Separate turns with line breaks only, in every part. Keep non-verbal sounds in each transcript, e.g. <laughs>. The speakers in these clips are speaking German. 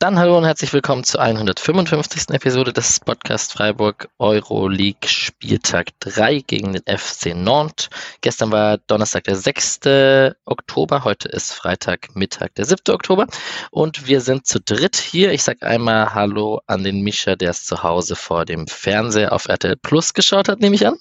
Dann hallo und herzlich willkommen zur 155. Episode des Podcast Freiburg Euroleague Spieltag 3 gegen den FC Nantes. Gestern war Donnerstag der 6. Oktober, heute ist Freitag Mittag der 7. Oktober und wir sind zu dritt hier. Ich sage einmal Hallo an den Mischa, der es zu Hause vor dem Fernseher auf RTL Plus geschaut hat, nehme ich an.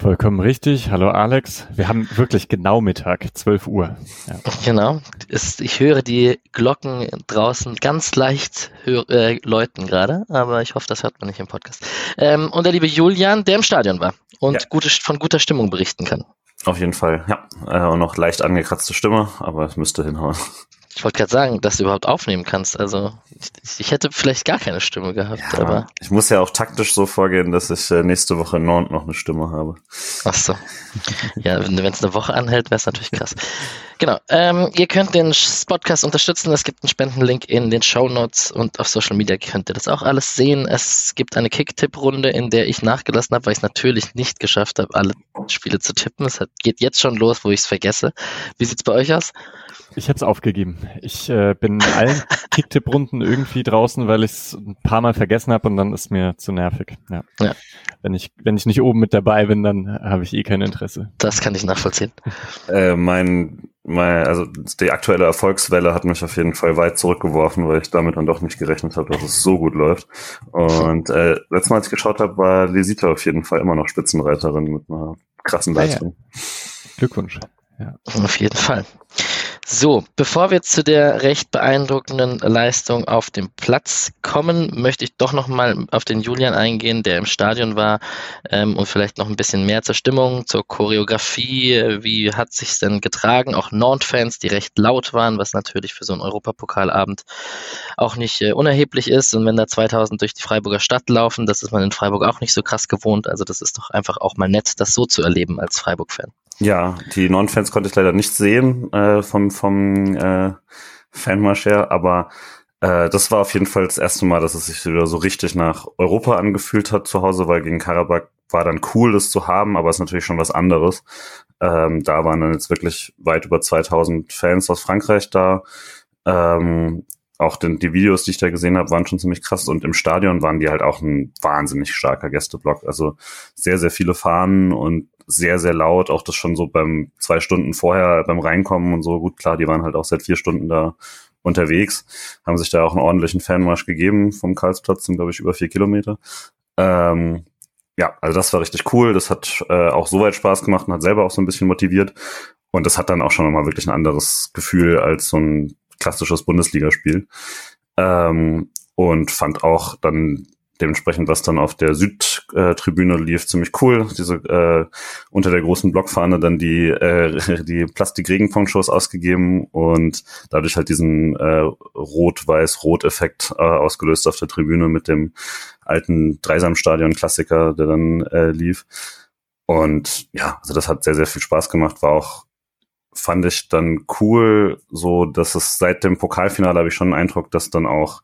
Vollkommen richtig. Hallo Alex. Wir haben wirklich genau Mittag, 12 Uhr.
Ja. Genau. ich höre die Glocken draußen ganz leicht äh, läuten gerade, aber ich hoffe, das hört man nicht im Podcast. Ähm, und der liebe Julian, der im Stadion war und ja. gute, von guter Stimmung berichten kann.
Auf jeden Fall, ja. Äh, und noch leicht angekratzte Stimme, aber es müsste hinhauen.
Ich wollte gerade sagen, dass du überhaupt aufnehmen kannst. Also ich, ich, hätte vielleicht gar keine Stimme gehabt. Ja, aber
ich muss ja auch taktisch so vorgehen, dass ich äh, nächste Woche in Nord noch eine Stimme habe.
Ach so. Ja, wenn es eine Woche anhält, wäre es natürlich krass. Genau. Ähm, ihr könnt den Podcast unterstützen. Es gibt einen Spendenlink in den Show Notes und auf Social Media könnt ihr das auch alles sehen. Es gibt eine Kick-Tipp-Runde, in der ich nachgelassen habe, weil ich es natürlich nicht geschafft habe, alle Spiele zu tippen. Es geht jetzt schon los, wo ich es vergesse. Wie sieht's bei euch aus?
Ich habe es aufgegeben. Ich äh, bin in allen <laughs> Kicktipp-Runden irgendwie draußen, weil ich es ein paar Mal vergessen habe und dann ist mir zu nervig. Ja. ja. Wenn ich wenn ich nicht oben mit dabei bin, dann habe ich eh kein Interesse.
Das kann ich nachvollziehen.
Äh, mein, mein also die aktuelle Erfolgswelle hat mich auf jeden Fall weit zurückgeworfen, weil ich damit dann doch nicht gerechnet habe, dass es so gut läuft. Und äh, letztes Mal, als ich geschaut habe, war Lisita auf jeden Fall immer noch Spitzenreiterin mit einer krassen Leistung. Ah,
ja. Glückwunsch.
Ja. Auf jeden Fall. So, bevor wir zu der recht beeindruckenden Leistung auf dem Platz kommen, möchte ich doch nochmal auf den Julian eingehen, der im Stadion war ähm, und vielleicht noch ein bisschen mehr zur Stimmung, zur Choreografie. Wie hat sich denn getragen? Auch Nantes-Fans, die recht laut waren, was natürlich für so einen Europapokalabend auch nicht äh, unerheblich ist. Und wenn da 2000 durch die Freiburger Stadt laufen, das ist man in Freiburg auch nicht so krass gewohnt. Also das ist doch einfach auch mal nett, das so zu erleben als Freiburg-Fan.
Ja, die Non-Fans konnte ich leider nicht sehen äh, vom, vom äh, Fanmarsch her, aber äh, das war auf jeden Fall das erste Mal, dass es sich wieder so richtig nach Europa angefühlt hat zu Hause, weil gegen Karabakh war dann cool, das zu haben, aber es ist natürlich schon was anderes. Ähm, da waren dann jetzt wirklich weit über 2000 Fans aus Frankreich da. Ähm, auch den, die Videos, die ich da gesehen habe, waren schon ziemlich krass. Und im Stadion waren die halt auch ein wahnsinnig starker Gästeblock. Also sehr, sehr viele Fahnen und sehr, sehr laut. Auch das schon so beim zwei Stunden vorher beim Reinkommen und so. Gut, klar, die waren halt auch seit vier Stunden da unterwegs, haben sich da auch einen ordentlichen Fanmarsch gegeben vom Karlsplatz, sind glaube ich über vier Kilometer. Ähm, ja, also das war richtig cool. Das hat äh, auch soweit Spaß gemacht und hat selber auch so ein bisschen motiviert. Und das hat dann auch schon nochmal wirklich ein anderes Gefühl als so ein klassisches Bundesligaspiel. Ähm, und fand auch dann dementsprechend, was dann auf der Südtribüne lief, ziemlich cool. Diese äh, unter der großen Blockfahne dann die äh, <laughs> die Plastik-Regenponchos ausgegeben und dadurch halt diesen äh, Rot-Weiß-Rot-Effekt äh, ausgelöst auf der Tribüne mit dem alten Dreisamstadion-Klassiker, der dann äh, lief. Und ja, also das hat sehr, sehr viel Spaß gemacht, war auch fand ich dann cool, so dass es seit dem Pokalfinale habe ich schon den Eindruck, dass dann auch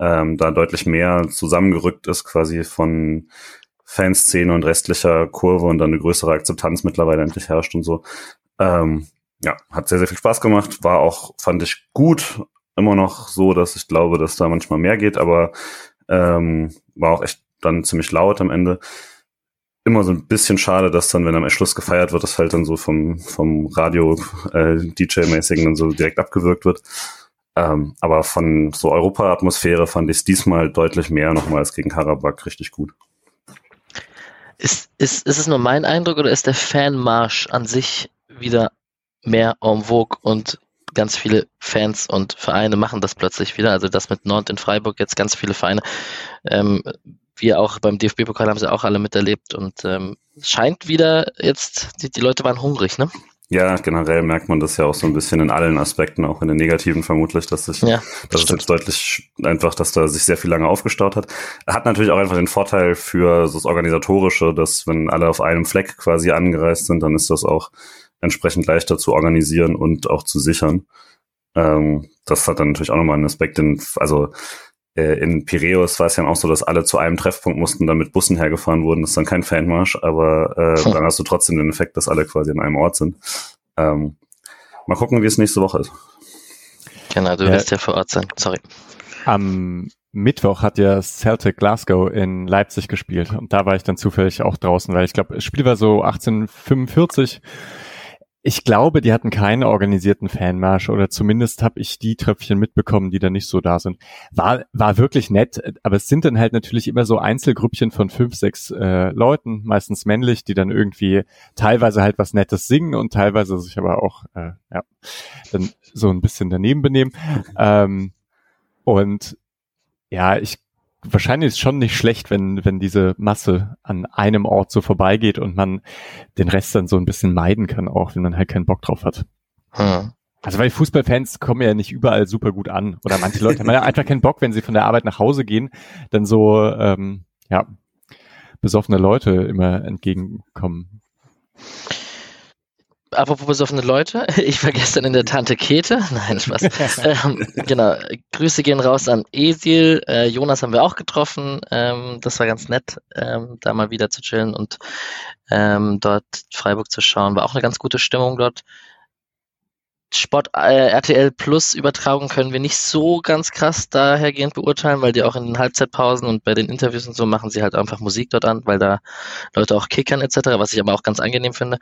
ähm, da deutlich mehr zusammengerückt ist, quasi von Fanszene und restlicher Kurve und dann eine größere Akzeptanz mittlerweile endlich herrscht und so. Ähm, ja, hat sehr, sehr viel Spaß gemacht, war auch, fand ich gut, immer noch so, dass ich glaube, dass da manchmal mehr geht, aber ähm, war auch echt dann ziemlich laut am Ende. Immer so ein bisschen schade, dass dann, wenn am Schluss gefeiert wird, das halt dann so vom, vom Radio-DJ-mäßigen äh, dann so direkt abgewürgt wird. Ähm, aber von so Europa-Atmosphäre fand ich es diesmal deutlich mehr nochmal als gegen Karabakh richtig gut.
Ist, ist, ist es nur mein Eindruck oder ist der Fanmarsch an sich wieder mehr en vogue und ganz viele Fans und Vereine machen das plötzlich wieder? Also das mit Nord in Freiburg jetzt ganz viele Vereine. Ähm, wir auch beim DFB-Pokal haben sie auch alle miterlebt und ähm, scheint wieder jetzt, die, die Leute waren hungrig, ne?
Ja, generell merkt man das ja auch so ein bisschen in allen Aspekten, auch in den negativen vermutlich, dass sich, ja, das ist jetzt deutlich einfach, dass da sich sehr viel lange aufgestaut hat. Hat natürlich auch einfach den Vorteil für so das Organisatorische, dass wenn alle auf einem Fleck quasi angereist sind, dann ist das auch entsprechend leichter zu organisieren und auch zu sichern. Ähm, das hat dann natürlich auch nochmal einen Aspekt, den, also äh, in Piräus war es ja auch so, dass alle zu einem Treffpunkt mussten, dann mit Bussen hergefahren wurden. Das ist dann kein Fanmarsch, aber äh, hm. dann hast du trotzdem den Effekt, dass alle quasi an einem Ort sind. Ähm, mal gucken, wie es nächste Woche ist.
Genau, du wirst ja vor Ort sein. Sorry.
Am Mittwoch hat ja Celtic Glasgow in Leipzig gespielt und da war ich dann zufällig auch draußen, weil ich glaube, das Spiel war so 1845 ich glaube, die hatten keinen organisierten Fanmarsch oder zumindest habe ich die Tröpfchen mitbekommen, die da nicht so da sind. War, war wirklich nett, aber es sind dann halt natürlich immer so Einzelgrüppchen von fünf, sechs äh, Leuten, meistens männlich, die dann irgendwie teilweise halt was Nettes singen und teilweise sich aber auch äh, ja, dann so ein bisschen daneben benehmen. Ähm, und ja, ich wahrscheinlich ist es schon nicht schlecht, wenn, wenn diese Masse an einem Ort so vorbeigeht und man den Rest dann so ein bisschen meiden kann, auch wenn man halt keinen Bock drauf hat. Hm. Also weil Fußballfans kommen ja nicht überall super gut an. Oder manche Leute haben ja <laughs> einfach keinen Bock, wenn sie von der Arbeit nach Hause gehen, dann so ähm, ja besoffene Leute immer entgegenkommen
apropos besoffene Leute, <laughs> ich war gestern in der Tante Kete. <laughs> Nein, Spaß. <laughs> ähm, genau, Grüße gehen raus an Esil. Äh, Jonas haben wir auch getroffen. Ähm, das war ganz nett, ähm, da mal wieder zu chillen und ähm, dort Freiburg zu schauen. War auch eine ganz gute Stimmung dort. Sport äh, RTL Plus Übertragung können wir nicht so ganz krass dahergehend beurteilen, weil die auch in den Halbzeitpausen und bei den Interviews und so machen sie halt einfach Musik dort an, weil da Leute auch kickern etc., was ich aber auch ganz angenehm finde.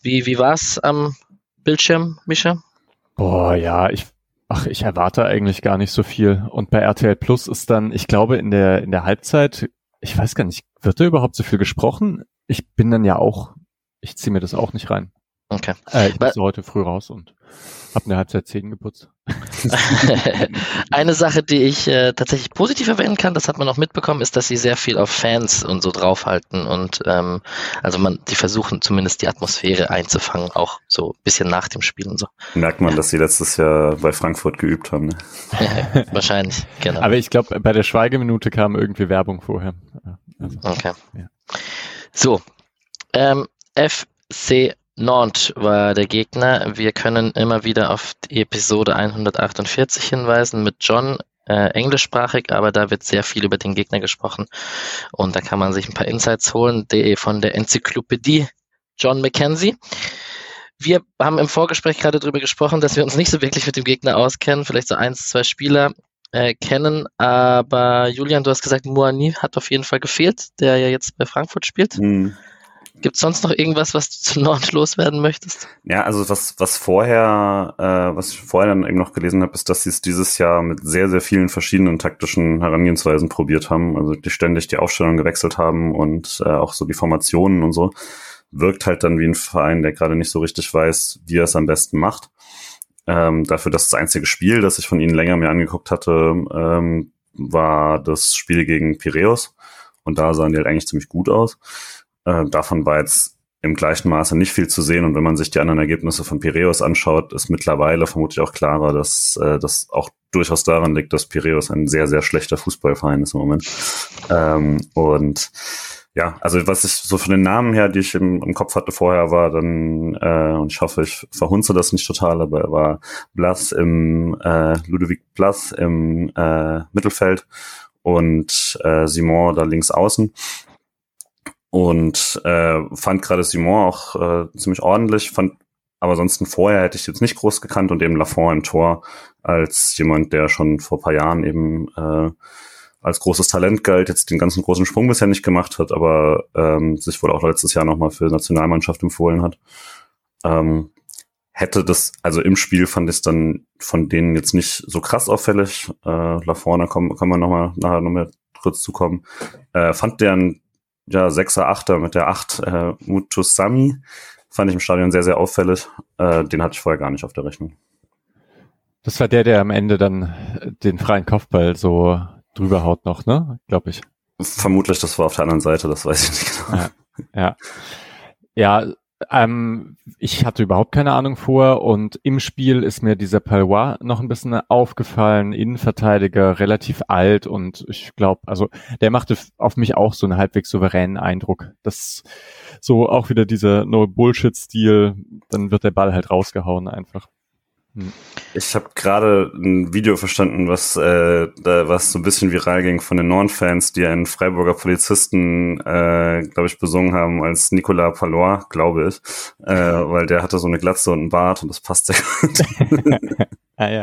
Wie, wie war es am Bildschirm, Mischa?
Boah, ja, ich, ach, ich erwarte eigentlich gar nicht so viel. Und bei RTL Plus ist dann, ich glaube, in der, in der Halbzeit, ich weiß gar nicht, wird da überhaupt so viel gesprochen? Ich bin dann ja auch, ich ziehe mir das auch nicht rein.
Okay.
Äh, ich musste heute früh raus und hab eine Halbzeit Zähne geputzt. <laughs> <laughs>
eine Sache, die ich äh, tatsächlich positiv erwähnen kann, das hat man auch mitbekommen, ist, dass sie sehr viel auf Fans und so draufhalten und ähm, also man, die versuchen zumindest die Atmosphäre einzufangen, auch so ein bisschen nach dem Spiel und so.
Merkt man, dass sie letztes Jahr bei Frankfurt geübt haben. Ne? <laughs>
Wahrscheinlich, genau.
Aber ich glaube, bei der Schweigeminute kam irgendwie Werbung vorher.
Also, okay. Ja. So, ähm, FC Nantes war der Gegner. Wir können immer wieder auf die Episode 148 hinweisen mit John, äh, englischsprachig, aber da wird sehr viel über den Gegner gesprochen und da kann man sich ein paar Insights holen, die von der Enzyklopädie John Mackenzie. Wir haben im Vorgespräch gerade darüber gesprochen, dass wir uns nicht so wirklich mit dem Gegner auskennen, vielleicht so eins, zwei Spieler äh, kennen, aber Julian, du hast gesagt, Moani hat auf jeden Fall gefehlt, der ja jetzt bei Frankfurt spielt. Mhm. Gibt es sonst noch irgendwas, was du zu Nord loswerden möchtest?
Ja, also was, was vorher, äh, was ich vorher dann eben noch gelesen habe, ist, dass sie es dieses Jahr mit sehr, sehr vielen verschiedenen taktischen Herangehensweisen probiert haben. Also die ständig die Aufstellung gewechselt haben und äh, auch so die Formationen und so. Wirkt halt dann wie ein Verein, der gerade nicht so richtig weiß, wie er es am besten macht. Ähm, dafür, dass das einzige Spiel, das ich von ihnen länger mir angeguckt hatte, ähm, war das Spiel gegen Piräus. Und da sahen die halt eigentlich ziemlich gut aus. Äh, davon war jetzt im gleichen Maße nicht viel zu sehen. Und wenn man sich die anderen Ergebnisse von Piraeus anschaut, ist mittlerweile vermutlich auch klarer, dass äh, das auch durchaus daran liegt, dass Piraeus ein sehr, sehr schlechter Fußballverein ist im Moment. Ähm, und ja, also was ich so von den Namen her, die ich im, im Kopf hatte vorher, war dann, äh, und ich hoffe, ich verhunze das nicht total, aber er war Blas im äh, Ludovic Blas im äh, Mittelfeld und äh, Simon da links außen und äh, fand gerade Simon auch äh, ziemlich ordentlich, fand aber ansonsten vorher hätte ich jetzt nicht groß gekannt und eben Lafont im Tor als jemand, der schon vor paar Jahren eben äh, als großes Talent galt, jetzt den ganzen großen Sprung bisher nicht gemacht hat, aber ähm, sich wohl auch letztes Jahr nochmal für Nationalmannschaft empfohlen hat. Ähm, hätte das, also im Spiel fand ich es dann von denen jetzt nicht so krass auffällig. Äh, Lafont, da kommen, kann man nochmal nachher nochmal kurz zukommen. Äh, fand deren ja, Sechser, Achter mit der Acht äh, Mutusami. Fand ich im Stadion sehr, sehr auffällig. Äh, den hatte ich vorher gar nicht auf der Rechnung.
Das war der, der am Ende dann den freien Kopfball so drüber haut noch, ne? Glaube ich.
Vermutlich, das war auf der anderen Seite, das weiß ich nicht
genau. Ja, ja. ja ähm, ich hatte überhaupt keine Ahnung vor und im Spiel ist mir dieser Palois noch ein bisschen aufgefallen, Innenverteidiger, relativ alt und ich glaube, also der machte auf mich auch so einen halbwegs souveränen Eindruck. Das so auch wieder dieser No-Bullshit-Stil, dann wird der Ball halt rausgehauen einfach.
Hm. Ich habe gerade ein Video verstanden, was, äh, da, was so ein bisschen viral ging von den Norn-Fans, die einen Freiburger Polizisten, äh, glaube ich, besungen haben als Nicolas Palois, glaube ich, äh, <laughs> weil der hatte so eine Glatze und einen Bart und das passt sehr <laughs> gut. <laughs> ah ja.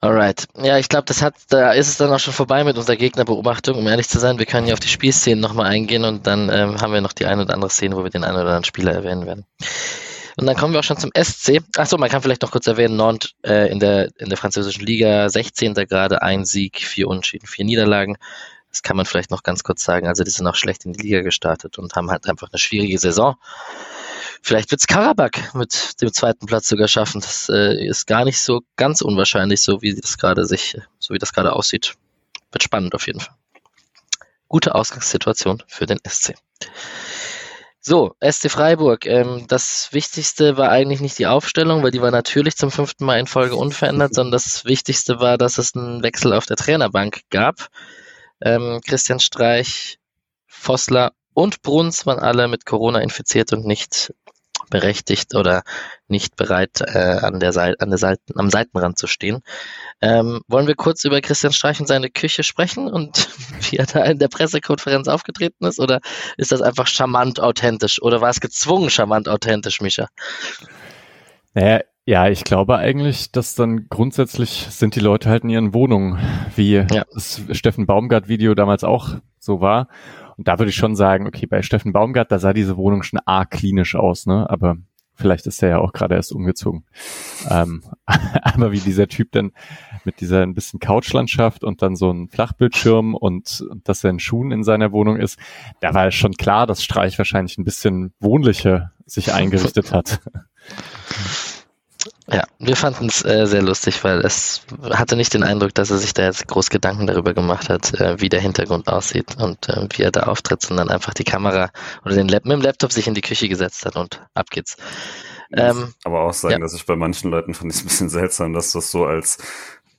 Alright. Ja, ich glaube, das hat, da ist es dann auch schon vorbei mit unserer Gegnerbeobachtung. Um ehrlich zu sein, wir können ja auf die Spielszenen nochmal eingehen und dann ähm, haben wir noch die eine oder andere Szene, wo wir den einen oder anderen Spieler erwähnen werden. Und dann kommen wir auch schon zum SC. Achso, man kann vielleicht noch kurz erwähnen, Nantes äh, in, der, in der französischen Liga 16. gerade ein Sieg, vier Unentschieden, vier Niederlagen. Das kann man vielleicht noch ganz kurz sagen. Also die sind auch schlecht in die Liga gestartet und haben halt einfach eine schwierige Saison. Vielleicht wird's Karabakh mit dem zweiten Platz sogar schaffen. Das äh, ist gar nicht so ganz unwahrscheinlich, so wie das gerade sich, so wie das gerade aussieht. Wird spannend auf jeden Fall. Gute Ausgangssituation für den SC. So, SC Freiburg. Ähm, das Wichtigste war eigentlich nicht die Aufstellung, weil die war natürlich zum fünften Mal in Folge unverändert, sondern das Wichtigste war, dass es einen Wechsel auf der Trainerbank gab. Ähm, Christian Streich, Vossler und Bruns waren alle mit Corona infiziert und nicht berechtigt oder nicht bereit, äh, an der Seite, an der Seiten, am Seitenrand zu stehen. Ähm, wollen wir kurz über Christian Streich und seine Küche sprechen und <laughs> wie er da in der Pressekonferenz aufgetreten ist? Oder ist das einfach charmant authentisch? Oder war es gezwungen charmant authentisch, Micha?
Naja, ja, ich glaube eigentlich, dass dann grundsätzlich sind die Leute halt in ihren Wohnungen, wie ja. das Steffen Baumgart-Video damals auch so war. Und da würde ich schon sagen, okay, bei Steffen Baumgart, da sah diese Wohnung schon arg klinisch aus, ne? Aber vielleicht ist er ja auch gerade erst umgezogen. Ähm, <laughs> aber wie dieser Typ dann mit dieser ein bisschen Couchlandschaft und dann so ein Flachbildschirm und, und dass er in Schuhen in seiner Wohnung ist, da war es schon klar, dass Streich wahrscheinlich ein bisschen wohnlicher sich eingerichtet hat. <laughs>
Ja, wir fanden es äh, sehr lustig, weil es hatte nicht den Eindruck, dass er sich da jetzt groß Gedanken darüber gemacht hat, äh, wie der Hintergrund aussieht und äh, wie er da auftritt, sondern einfach die Kamera oder den Lab mit dem Laptop sich in die Küche gesetzt hat und ab geht's.
Ähm, aber auch sagen, ja. dass ich bei manchen Leuten fand ich es ein bisschen seltsam, dass das so als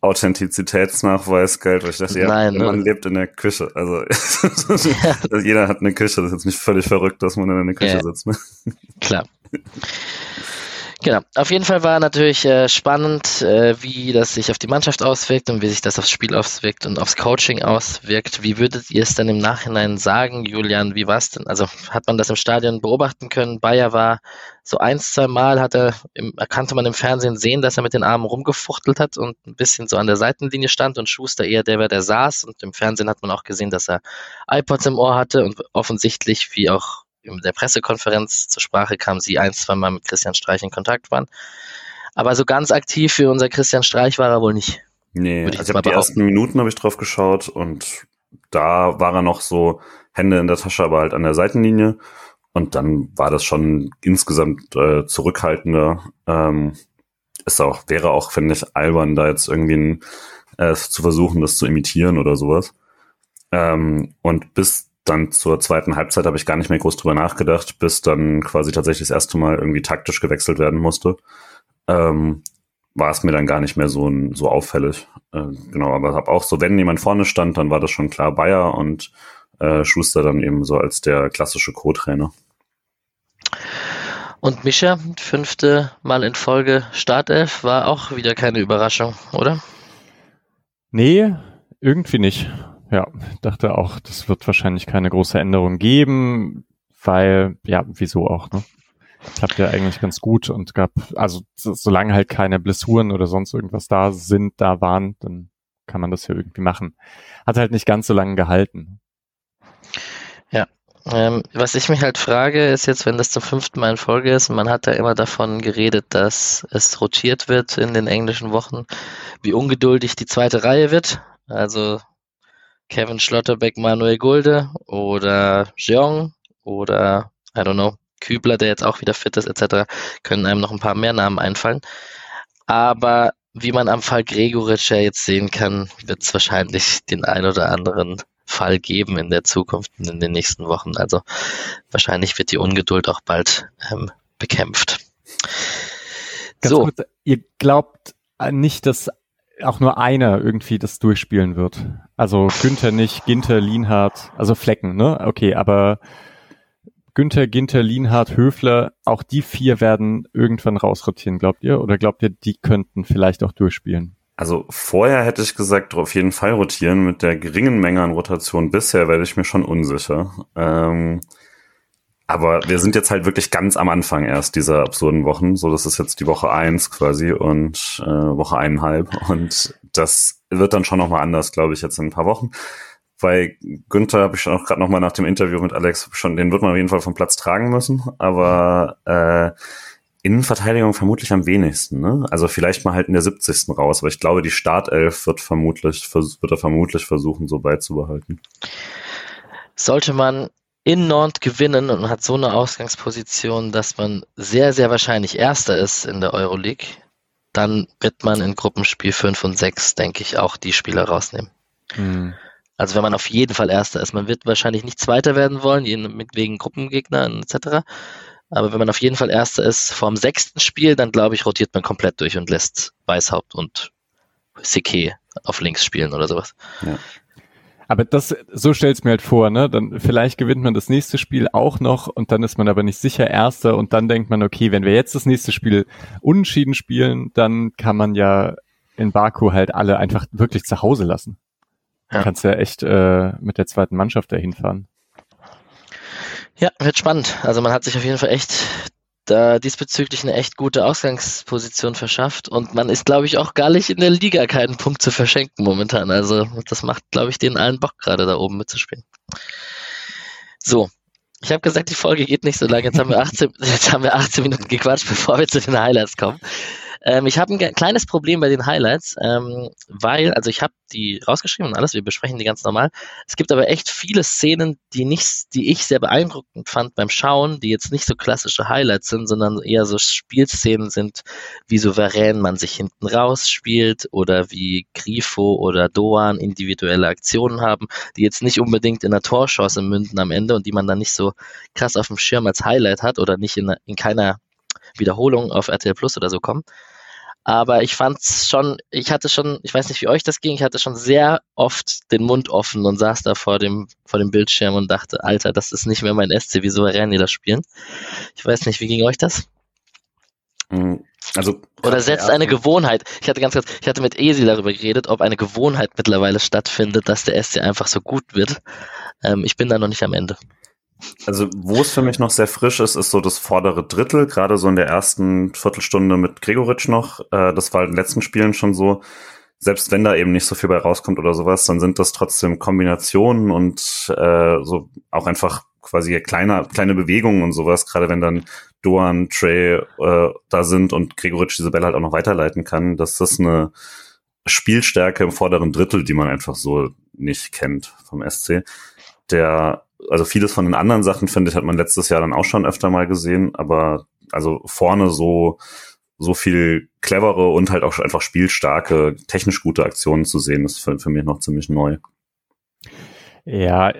Authentizitätsnachweis galt, weil ich dachte, ja, Nein, man ne? lebt in der Küche. Also <laughs> ja. jeder hat eine Küche, das ist jetzt nicht völlig verrückt, dass man in der Küche ja. sitzt. Ne?
Klar. Genau. Auf jeden Fall war natürlich äh, spannend, äh, wie das sich auf die Mannschaft auswirkt und wie sich das aufs Spiel auswirkt und aufs Coaching auswirkt. Wie würdet ihr es dann im Nachhinein sagen, Julian? Wie war es denn? Also hat man das im Stadion beobachten können? Bayer war so ein, zwei Mal hat er, im, konnte man im Fernsehen sehen, dass er mit den Armen rumgefuchtelt hat und ein bisschen so an der Seitenlinie stand und Schuster eher der war, der saß. Und im Fernsehen hat man auch gesehen, dass er iPods im Ohr hatte und offensichtlich, wie auch in der Pressekonferenz zur Sprache kam, sie ein, zwei Mal mit Christian Streich in Kontakt waren. Aber so ganz aktiv für unser Christian Streich war er wohl nicht.
Nee, ich also ich die ersten Minuten habe ich drauf geschaut und da war er noch so Hände in der Tasche, aber halt an der Seitenlinie. Und dann war das schon insgesamt äh, zurückhaltender. Ähm, ist auch, wäre auch, finde ich, albern, da jetzt irgendwie ein, äh, zu versuchen, das zu imitieren oder sowas. Ähm, und bis dann zur zweiten Halbzeit habe ich gar nicht mehr groß drüber nachgedacht, bis dann quasi tatsächlich das erste Mal irgendwie taktisch gewechselt werden musste. Ähm, war es mir dann gar nicht mehr so, so auffällig. Äh, genau, aber habe auch so, wenn jemand vorne stand, dann war das schon klar Bayer und äh, Schuster dann eben so als der klassische Co-Trainer.
Und Mischa, fünfte Mal in Folge Startelf, war auch wieder keine Überraschung, oder?
Nee, irgendwie nicht. Ja, dachte auch, das wird wahrscheinlich keine große Änderung geben, weil, ja, wieso auch, ne? Klappt ja eigentlich ganz gut und gab, also solange halt keine Blessuren oder sonst irgendwas da sind, da waren, dann kann man das ja irgendwie machen. Hat halt nicht ganz so lange gehalten.
Ja, ähm, was ich mich halt frage, ist jetzt, wenn das zum fünften Mal in Folge ist, man hat ja immer davon geredet, dass es rotiert wird in den englischen Wochen, wie ungeduldig die zweite Reihe wird. Also Kevin Schlotterbeck, Manuel Gulde oder Jeong oder, I don't know, Kübler, der jetzt auch wieder fit ist, etc., können einem noch ein paar mehr Namen einfallen. Aber wie man am Fall Gregoritsch ja jetzt sehen kann, wird es wahrscheinlich den ein oder anderen Fall geben in der Zukunft, in den nächsten Wochen. Also wahrscheinlich wird die Ungeduld auch bald ähm, bekämpft.
Ganz so. Kurz, ihr glaubt nicht, dass auch nur einer irgendwie das durchspielen wird. Also Günther nicht, Ginter, Lienhardt, also Flecken, ne? Okay, aber Günther, Ginter, Lienhardt, Höfler, auch die vier werden irgendwann rausrotieren, glaubt ihr? Oder glaubt ihr, die könnten vielleicht auch durchspielen?
Also vorher hätte ich gesagt, auf jeden Fall rotieren. Mit der geringen Menge an Rotation bisher werde ich mir schon unsicher. Ähm, aber wir sind jetzt halt wirklich ganz am Anfang erst dieser absurden Wochen. So, das ist jetzt die Woche eins quasi und äh, Woche eineinhalb. Und das wird dann schon nochmal anders, glaube ich, jetzt in ein paar Wochen. Bei Günther habe ich auch gerade nochmal nach dem Interview mit Alex schon, den wird man auf jeden Fall vom Platz tragen müssen. Aber äh, Innenverteidigung vermutlich am wenigsten, ne? Also vielleicht mal halt in der 70. raus, aber ich glaube, die Startelf wird vermutlich, wird er vermutlich versuchen, so beizubehalten.
Sollte man in Nantes gewinnen und hat so eine Ausgangsposition, dass man sehr, sehr wahrscheinlich Erster ist in der Euroleague, dann wird man in Gruppenspiel 5 und 6, denke ich, auch die Spieler rausnehmen. Mhm. Also wenn man auf jeden Fall Erster ist. Man wird wahrscheinlich nicht Zweiter werden wollen, wegen Gruppengegnern etc. Aber wenn man auf jeden Fall Erster ist vorm sechsten Spiel, dann glaube ich, rotiert man komplett durch und lässt Weißhaupt und Sike auf links spielen oder sowas. Ja.
Aber das, so stell's mir halt vor, ne? Dann vielleicht gewinnt man das nächste Spiel auch noch und dann ist man aber nicht sicher Erster und dann denkt man, okay, wenn wir jetzt das nächste Spiel unentschieden spielen, dann kann man ja in Baku halt alle einfach wirklich zu Hause lassen. Ja. Kannst ja echt äh, mit der zweiten Mannschaft dahin fahren.
Ja, wird spannend. Also man hat sich auf jeden Fall echt da diesbezüglich eine echt gute Ausgangsposition verschafft und man ist, glaube ich, auch gar nicht in der Liga keinen Punkt zu verschenken momentan. Also das macht, glaube ich, den allen Bock gerade da oben mitzuspielen. So, ich habe gesagt, die Folge geht nicht so lange. Jetzt haben wir 18, <laughs> jetzt haben wir 18 Minuten gequatscht, <laughs> bevor wir zu den Highlights kommen. Ähm, ich habe ein kleines Problem bei den Highlights, ähm, weil, also ich habe die rausgeschrieben und alles, wir besprechen die ganz normal. Es gibt aber echt viele Szenen, die nicht, die ich sehr beeindruckend fand beim Schauen, die jetzt nicht so klassische Highlights sind, sondern eher so Spielszenen sind, wie souverän man sich hinten rausspielt oder wie Grifo oder Doan individuelle Aktionen haben, die jetzt nicht unbedingt in einer Torchance münden am Ende und die man dann nicht so krass auf dem Schirm als Highlight hat oder nicht in, in keiner Wiederholung auf RTL Plus oder so kommen. Aber ich fand's schon, ich hatte schon, ich weiß nicht, wie euch das ging, ich hatte schon sehr oft den Mund offen und saß da vor dem, vor dem Bildschirm und dachte, Alter, das ist nicht mehr mein SC, wie souverän die das spielen. Ich weiß nicht, wie ging euch das?
Mhm. Also,
Oder setzt eine Gewohnheit. Ich hatte ganz kurz, ich hatte mit Esi darüber geredet, ob eine Gewohnheit mittlerweile stattfindet, dass der SC einfach so gut wird. Ähm, ich bin da noch nicht am Ende.
Also, wo es für mich noch sehr frisch ist, ist so das vordere Drittel, gerade so in der ersten Viertelstunde mit Gregoritsch noch. Äh, das war in den letzten Spielen schon so. Selbst wenn da eben nicht so viel bei rauskommt oder sowas, dann sind das trotzdem Kombinationen und äh, so auch einfach quasi kleine, kleine Bewegungen und sowas, gerade wenn dann Doan, Trey äh, da sind und Gregoritsch diese Bälle halt auch noch weiterleiten kann, dass das eine Spielstärke im vorderen Drittel, die man einfach so nicht kennt vom SC. Der also vieles von den anderen Sachen, finde ich, hat man letztes Jahr dann auch schon öfter mal gesehen, aber also vorne so, so viel clevere und halt auch einfach spielstarke, technisch gute Aktionen zu sehen, ist für, für mich noch ziemlich neu.
Ja,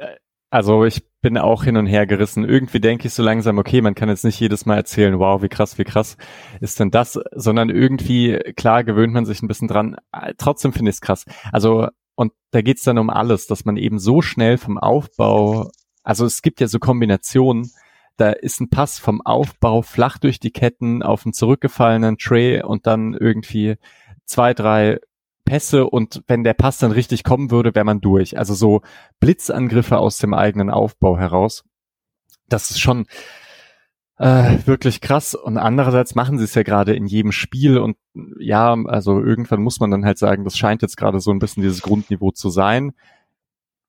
also ich bin auch hin und her gerissen. Irgendwie denke ich so langsam, okay, man kann jetzt nicht jedes Mal erzählen, wow, wie krass, wie krass ist denn das, sondern irgendwie, klar, gewöhnt man sich ein bisschen dran. Trotzdem finde ich es krass. Also, und da geht's dann um alles, dass man eben so schnell vom Aufbau also es gibt ja so Kombinationen, da ist ein Pass vom Aufbau flach durch die Ketten auf einen zurückgefallenen Tray und dann irgendwie zwei, drei Pässe und wenn der Pass dann richtig kommen würde, wäre man durch. Also so Blitzangriffe aus dem eigenen Aufbau heraus. Das ist schon äh, wirklich krass. Und andererseits machen sie es ja gerade in jedem Spiel und ja, also irgendwann muss man dann halt sagen, das scheint jetzt gerade so ein bisschen dieses Grundniveau zu sein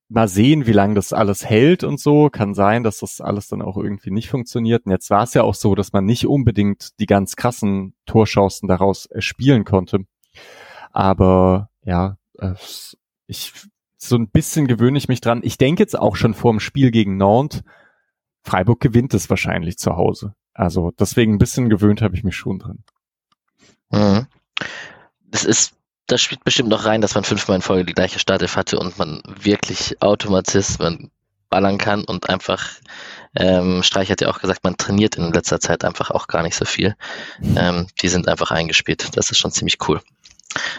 mal sehen, wie lange das alles hält und so. Kann sein, dass das alles dann auch irgendwie nicht funktioniert. Und jetzt war es ja auch so, dass man nicht unbedingt die ganz krassen Torchancen daraus spielen konnte. Aber ja, ich so ein bisschen gewöhne ich mich dran. Ich denke jetzt auch schon vor dem Spiel gegen Nantes, Freiburg gewinnt es wahrscheinlich zu Hause. Also deswegen ein bisschen gewöhnt habe ich mich schon dran.
Mhm. Das ist das spielt bestimmt noch rein, dass man fünfmal in Folge die gleiche Startelf hatte und man wirklich Automatismen ballern kann und einfach, ähm, Streich hat ja auch gesagt, man trainiert in letzter Zeit einfach auch gar nicht so viel. Ähm, die sind einfach eingespielt. Das ist schon ziemlich cool.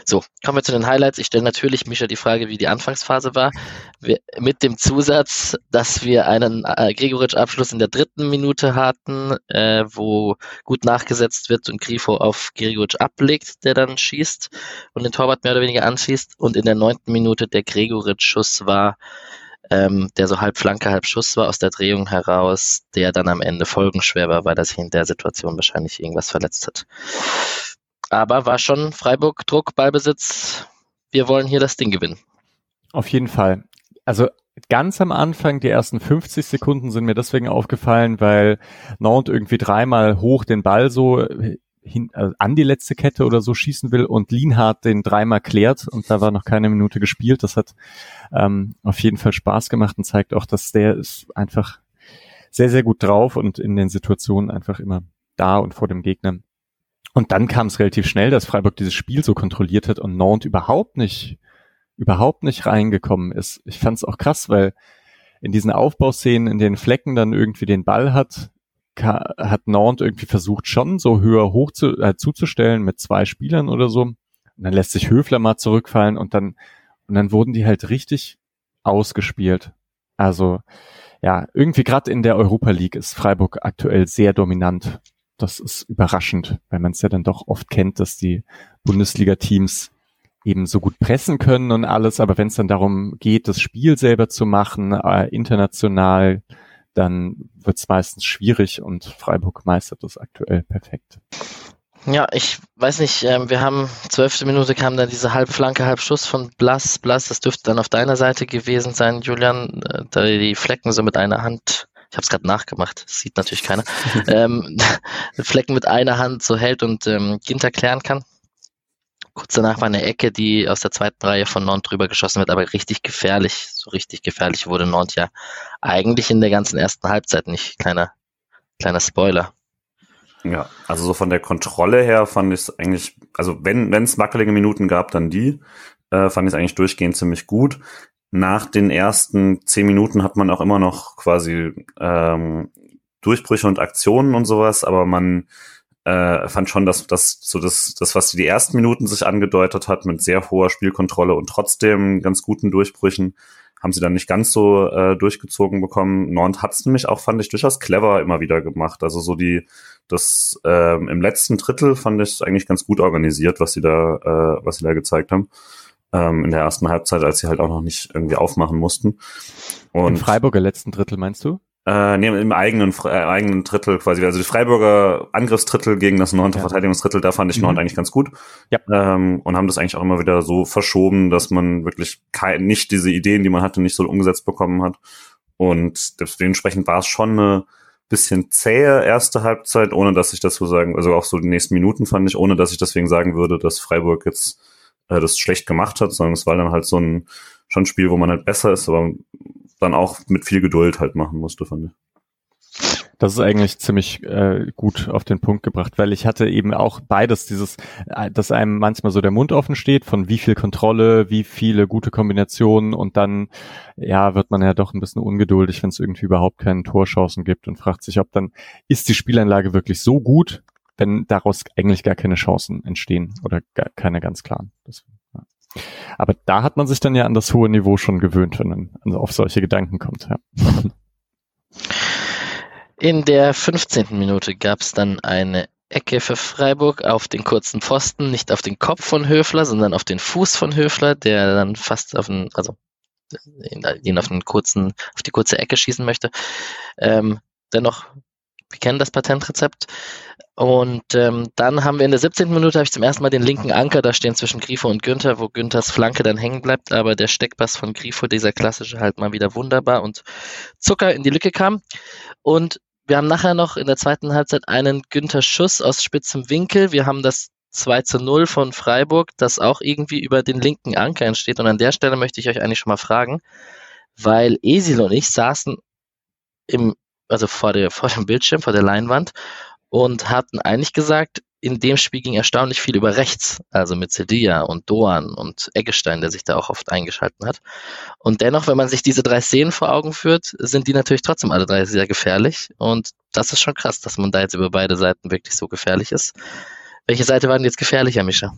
So, kommen wir zu den Highlights. Ich stelle natürlich Mischa die Frage, wie die Anfangsphase war. Wir, mit dem Zusatz, dass wir einen äh, Gregoritsch-Abschluss in der dritten Minute hatten, äh, wo gut nachgesetzt wird und Grifo auf Gregoritsch ablegt, der dann schießt und den Torwart mehr oder weniger anschießt. Und in der neunten Minute der Gregoritsch-Schuss war, ähm, der so halb Flanke, halb Schuss war aus der Drehung heraus, der dann am Ende folgenschwer war, weil er sich in der Situation wahrscheinlich irgendwas verletzt hat. Aber war schon Freiburg Druck, Ballbesitz. Wir wollen hier das Ding gewinnen.
Auf jeden Fall. Also ganz am Anfang, die ersten 50 Sekunden sind mir deswegen aufgefallen, weil Nantes irgendwie dreimal hoch den Ball so hin, also an die letzte Kette oder so schießen will und Lienhardt den dreimal klärt und da war noch keine Minute gespielt. Das hat ähm, auf jeden Fall Spaß gemacht und zeigt auch, dass der ist einfach sehr, sehr gut drauf und in den Situationen einfach immer da und vor dem Gegner. Und dann kam es relativ schnell, dass Freiburg dieses Spiel so kontrolliert hat und Nantes überhaupt nicht, überhaupt nicht reingekommen ist. Ich fand es auch krass, weil in diesen Aufbauszenen, in den Flecken dann irgendwie den Ball hat, hat Nantes irgendwie versucht, schon so höher hoch zu, äh, zuzustellen mit zwei Spielern oder so. Und dann lässt sich Höfler mal zurückfallen und dann, und dann wurden die halt richtig ausgespielt. Also, ja, irgendwie gerade in der Europa League ist Freiburg aktuell sehr dominant das ist überraschend, weil man es ja dann doch oft kennt, dass die Bundesliga-Teams eben so gut pressen können und alles, aber wenn es dann darum geht, das Spiel selber zu machen, äh, international, dann wird es meistens schwierig und Freiburg meistert das aktuell perfekt.
Ja, ich weiß nicht, äh, wir haben zwölfte Minute kam dann diese Halbflanke, Halbschuss von Blass. Blass, das dürfte dann auf deiner Seite gewesen sein, Julian, äh, da die Flecken so mit einer Hand ich habe es gerade nachgemacht, sieht natürlich keiner, <laughs> ähm, <laughs> Flecken mit einer Hand so hält und ähm, Ginter klären kann. Kurz danach war eine Ecke, die aus der zweiten Reihe von Nont drüber geschossen wird, aber richtig gefährlich, so richtig gefährlich wurde Nont ja eigentlich in der ganzen ersten Halbzeit nicht. Kleiner, kleiner Spoiler.
Ja, also so von der Kontrolle her fand ich es eigentlich, also wenn es wackelige Minuten gab, dann die, äh, fand ich es eigentlich durchgehend ziemlich gut nach den ersten zehn Minuten hat man auch immer noch quasi ähm, Durchbrüche und Aktionen und sowas, aber man äh, fand schon, dass das so das, das, was die ersten Minuten sich angedeutet hat, mit sehr hoher Spielkontrolle und trotzdem ganz guten Durchbrüchen, haben sie dann nicht ganz so äh, durchgezogen bekommen. Nord hat es nämlich auch, fand ich, durchaus clever immer wieder gemacht. Also so die, das ähm, im letzten Drittel fand ich eigentlich ganz gut organisiert, was sie da, äh, was sie da gezeigt haben ähm, in der ersten Halbzeit, als sie halt auch noch nicht irgendwie aufmachen mussten.
Und, Im Freiburger letzten Drittel meinst du?
Äh, nee, im eigenen, äh, eigenen Drittel quasi. Also die Freiburger Angriffsdrittel gegen das neunte ja. Verteidigungsdrittel, da fand ich mhm. eigentlich ganz gut. Ja. Ähm, und haben das eigentlich auch immer wieder so verschoben, dass man wirklich kein, nicht diese Ideen, die man hatte, nicht so umgesetzt bekommen hat. Und dementsprechend war es schon eine bisschen zähe erste Halbzeit, ohne dass ich das so sagen, also auch so die nächsten Minuten fand ich, ohne dass ich deswegen sagen würde, dass Freiburg jetzt äh, das schlecht gemacht hat, sondern es war dann halt so ein schon ein Spiel, wo man halt besser ist, aber dann auch mit viel Geduld halt machen musste, fand ich.
Das ist eigentlich ziemlich äh, gut auf den Punkt gebracht, weil ich hatte eben auch beides, dieses, äh, dass einem manchmal so der Mund offen steht, von wie viel Kontrolle, wie viele gute Kombinationen und dann, ja, wird man ja doch ein bisschen ungeduldig, wenn es irgendwie überhaupt keine Torchancen gibt und fragt sich, ob dann, ist die Spielanlage wirklich so gut, wenn daraus eigentlich gar keine Chancen entstehen oder gar keine ganz klaren. Das, ja. Aber da hat man sich dann ja an das hohe Niveau schon gewöhnt, wenn man auf solche Gedanken kommt. Ja.
In der 15. Minute gab es dann eine Ecke für Freiburg auf den kurzen Pfosten, nicht auf den Kopf von Höfler, sondern auf den Fuß von Höfler, der dann fast auf den, also ihn auf den kurzen, auf die kurze Ecke schießen möchte. Ähm, dennoch, wir kennen das Patentrezept. Und ähm, dann haben wir in der 17. Minute habe ich zum ersten Mal den linken Anker da stehen zwischen Grifo und Günther, wo Günthers Flanke dann hängen bleibt, aber der Steckpass von Grifo, dieser klassische, halt mal wieder wunderbar und Zucker in die Lücke kam. Und wir haben nachher noch in der zweiten Halbzeit einen Günther Schuss aus spitzem Winkel. Wir haben das 2 zu 0 von Freiburg, das auch irgendwie über den linken Anker entsteht. Und an der Stelle möchte ich euch eigentlich schon mal fragen, weil Esil und ich saßen im, also vor, der, <laughs> vor dem Bildschirm, vor der Leinwand und hatten eigentlich gesagt, in dem Spiel ging erstaunlich viel über rechts, also mit Sedilla und Doan und Eggestein, der sich da auch oft eingeschalten hat. Und dennoch, wenn man sich diese drei Szenen vor Augen führt, sind die natürlich trotzdem alle drei sehr gefährlich. Und das ist schon krass, dass man da jetzt über beide Seiten wirklich so gefährlich ist. Welche Seite war denn jetzt gefährlicher, Mischa?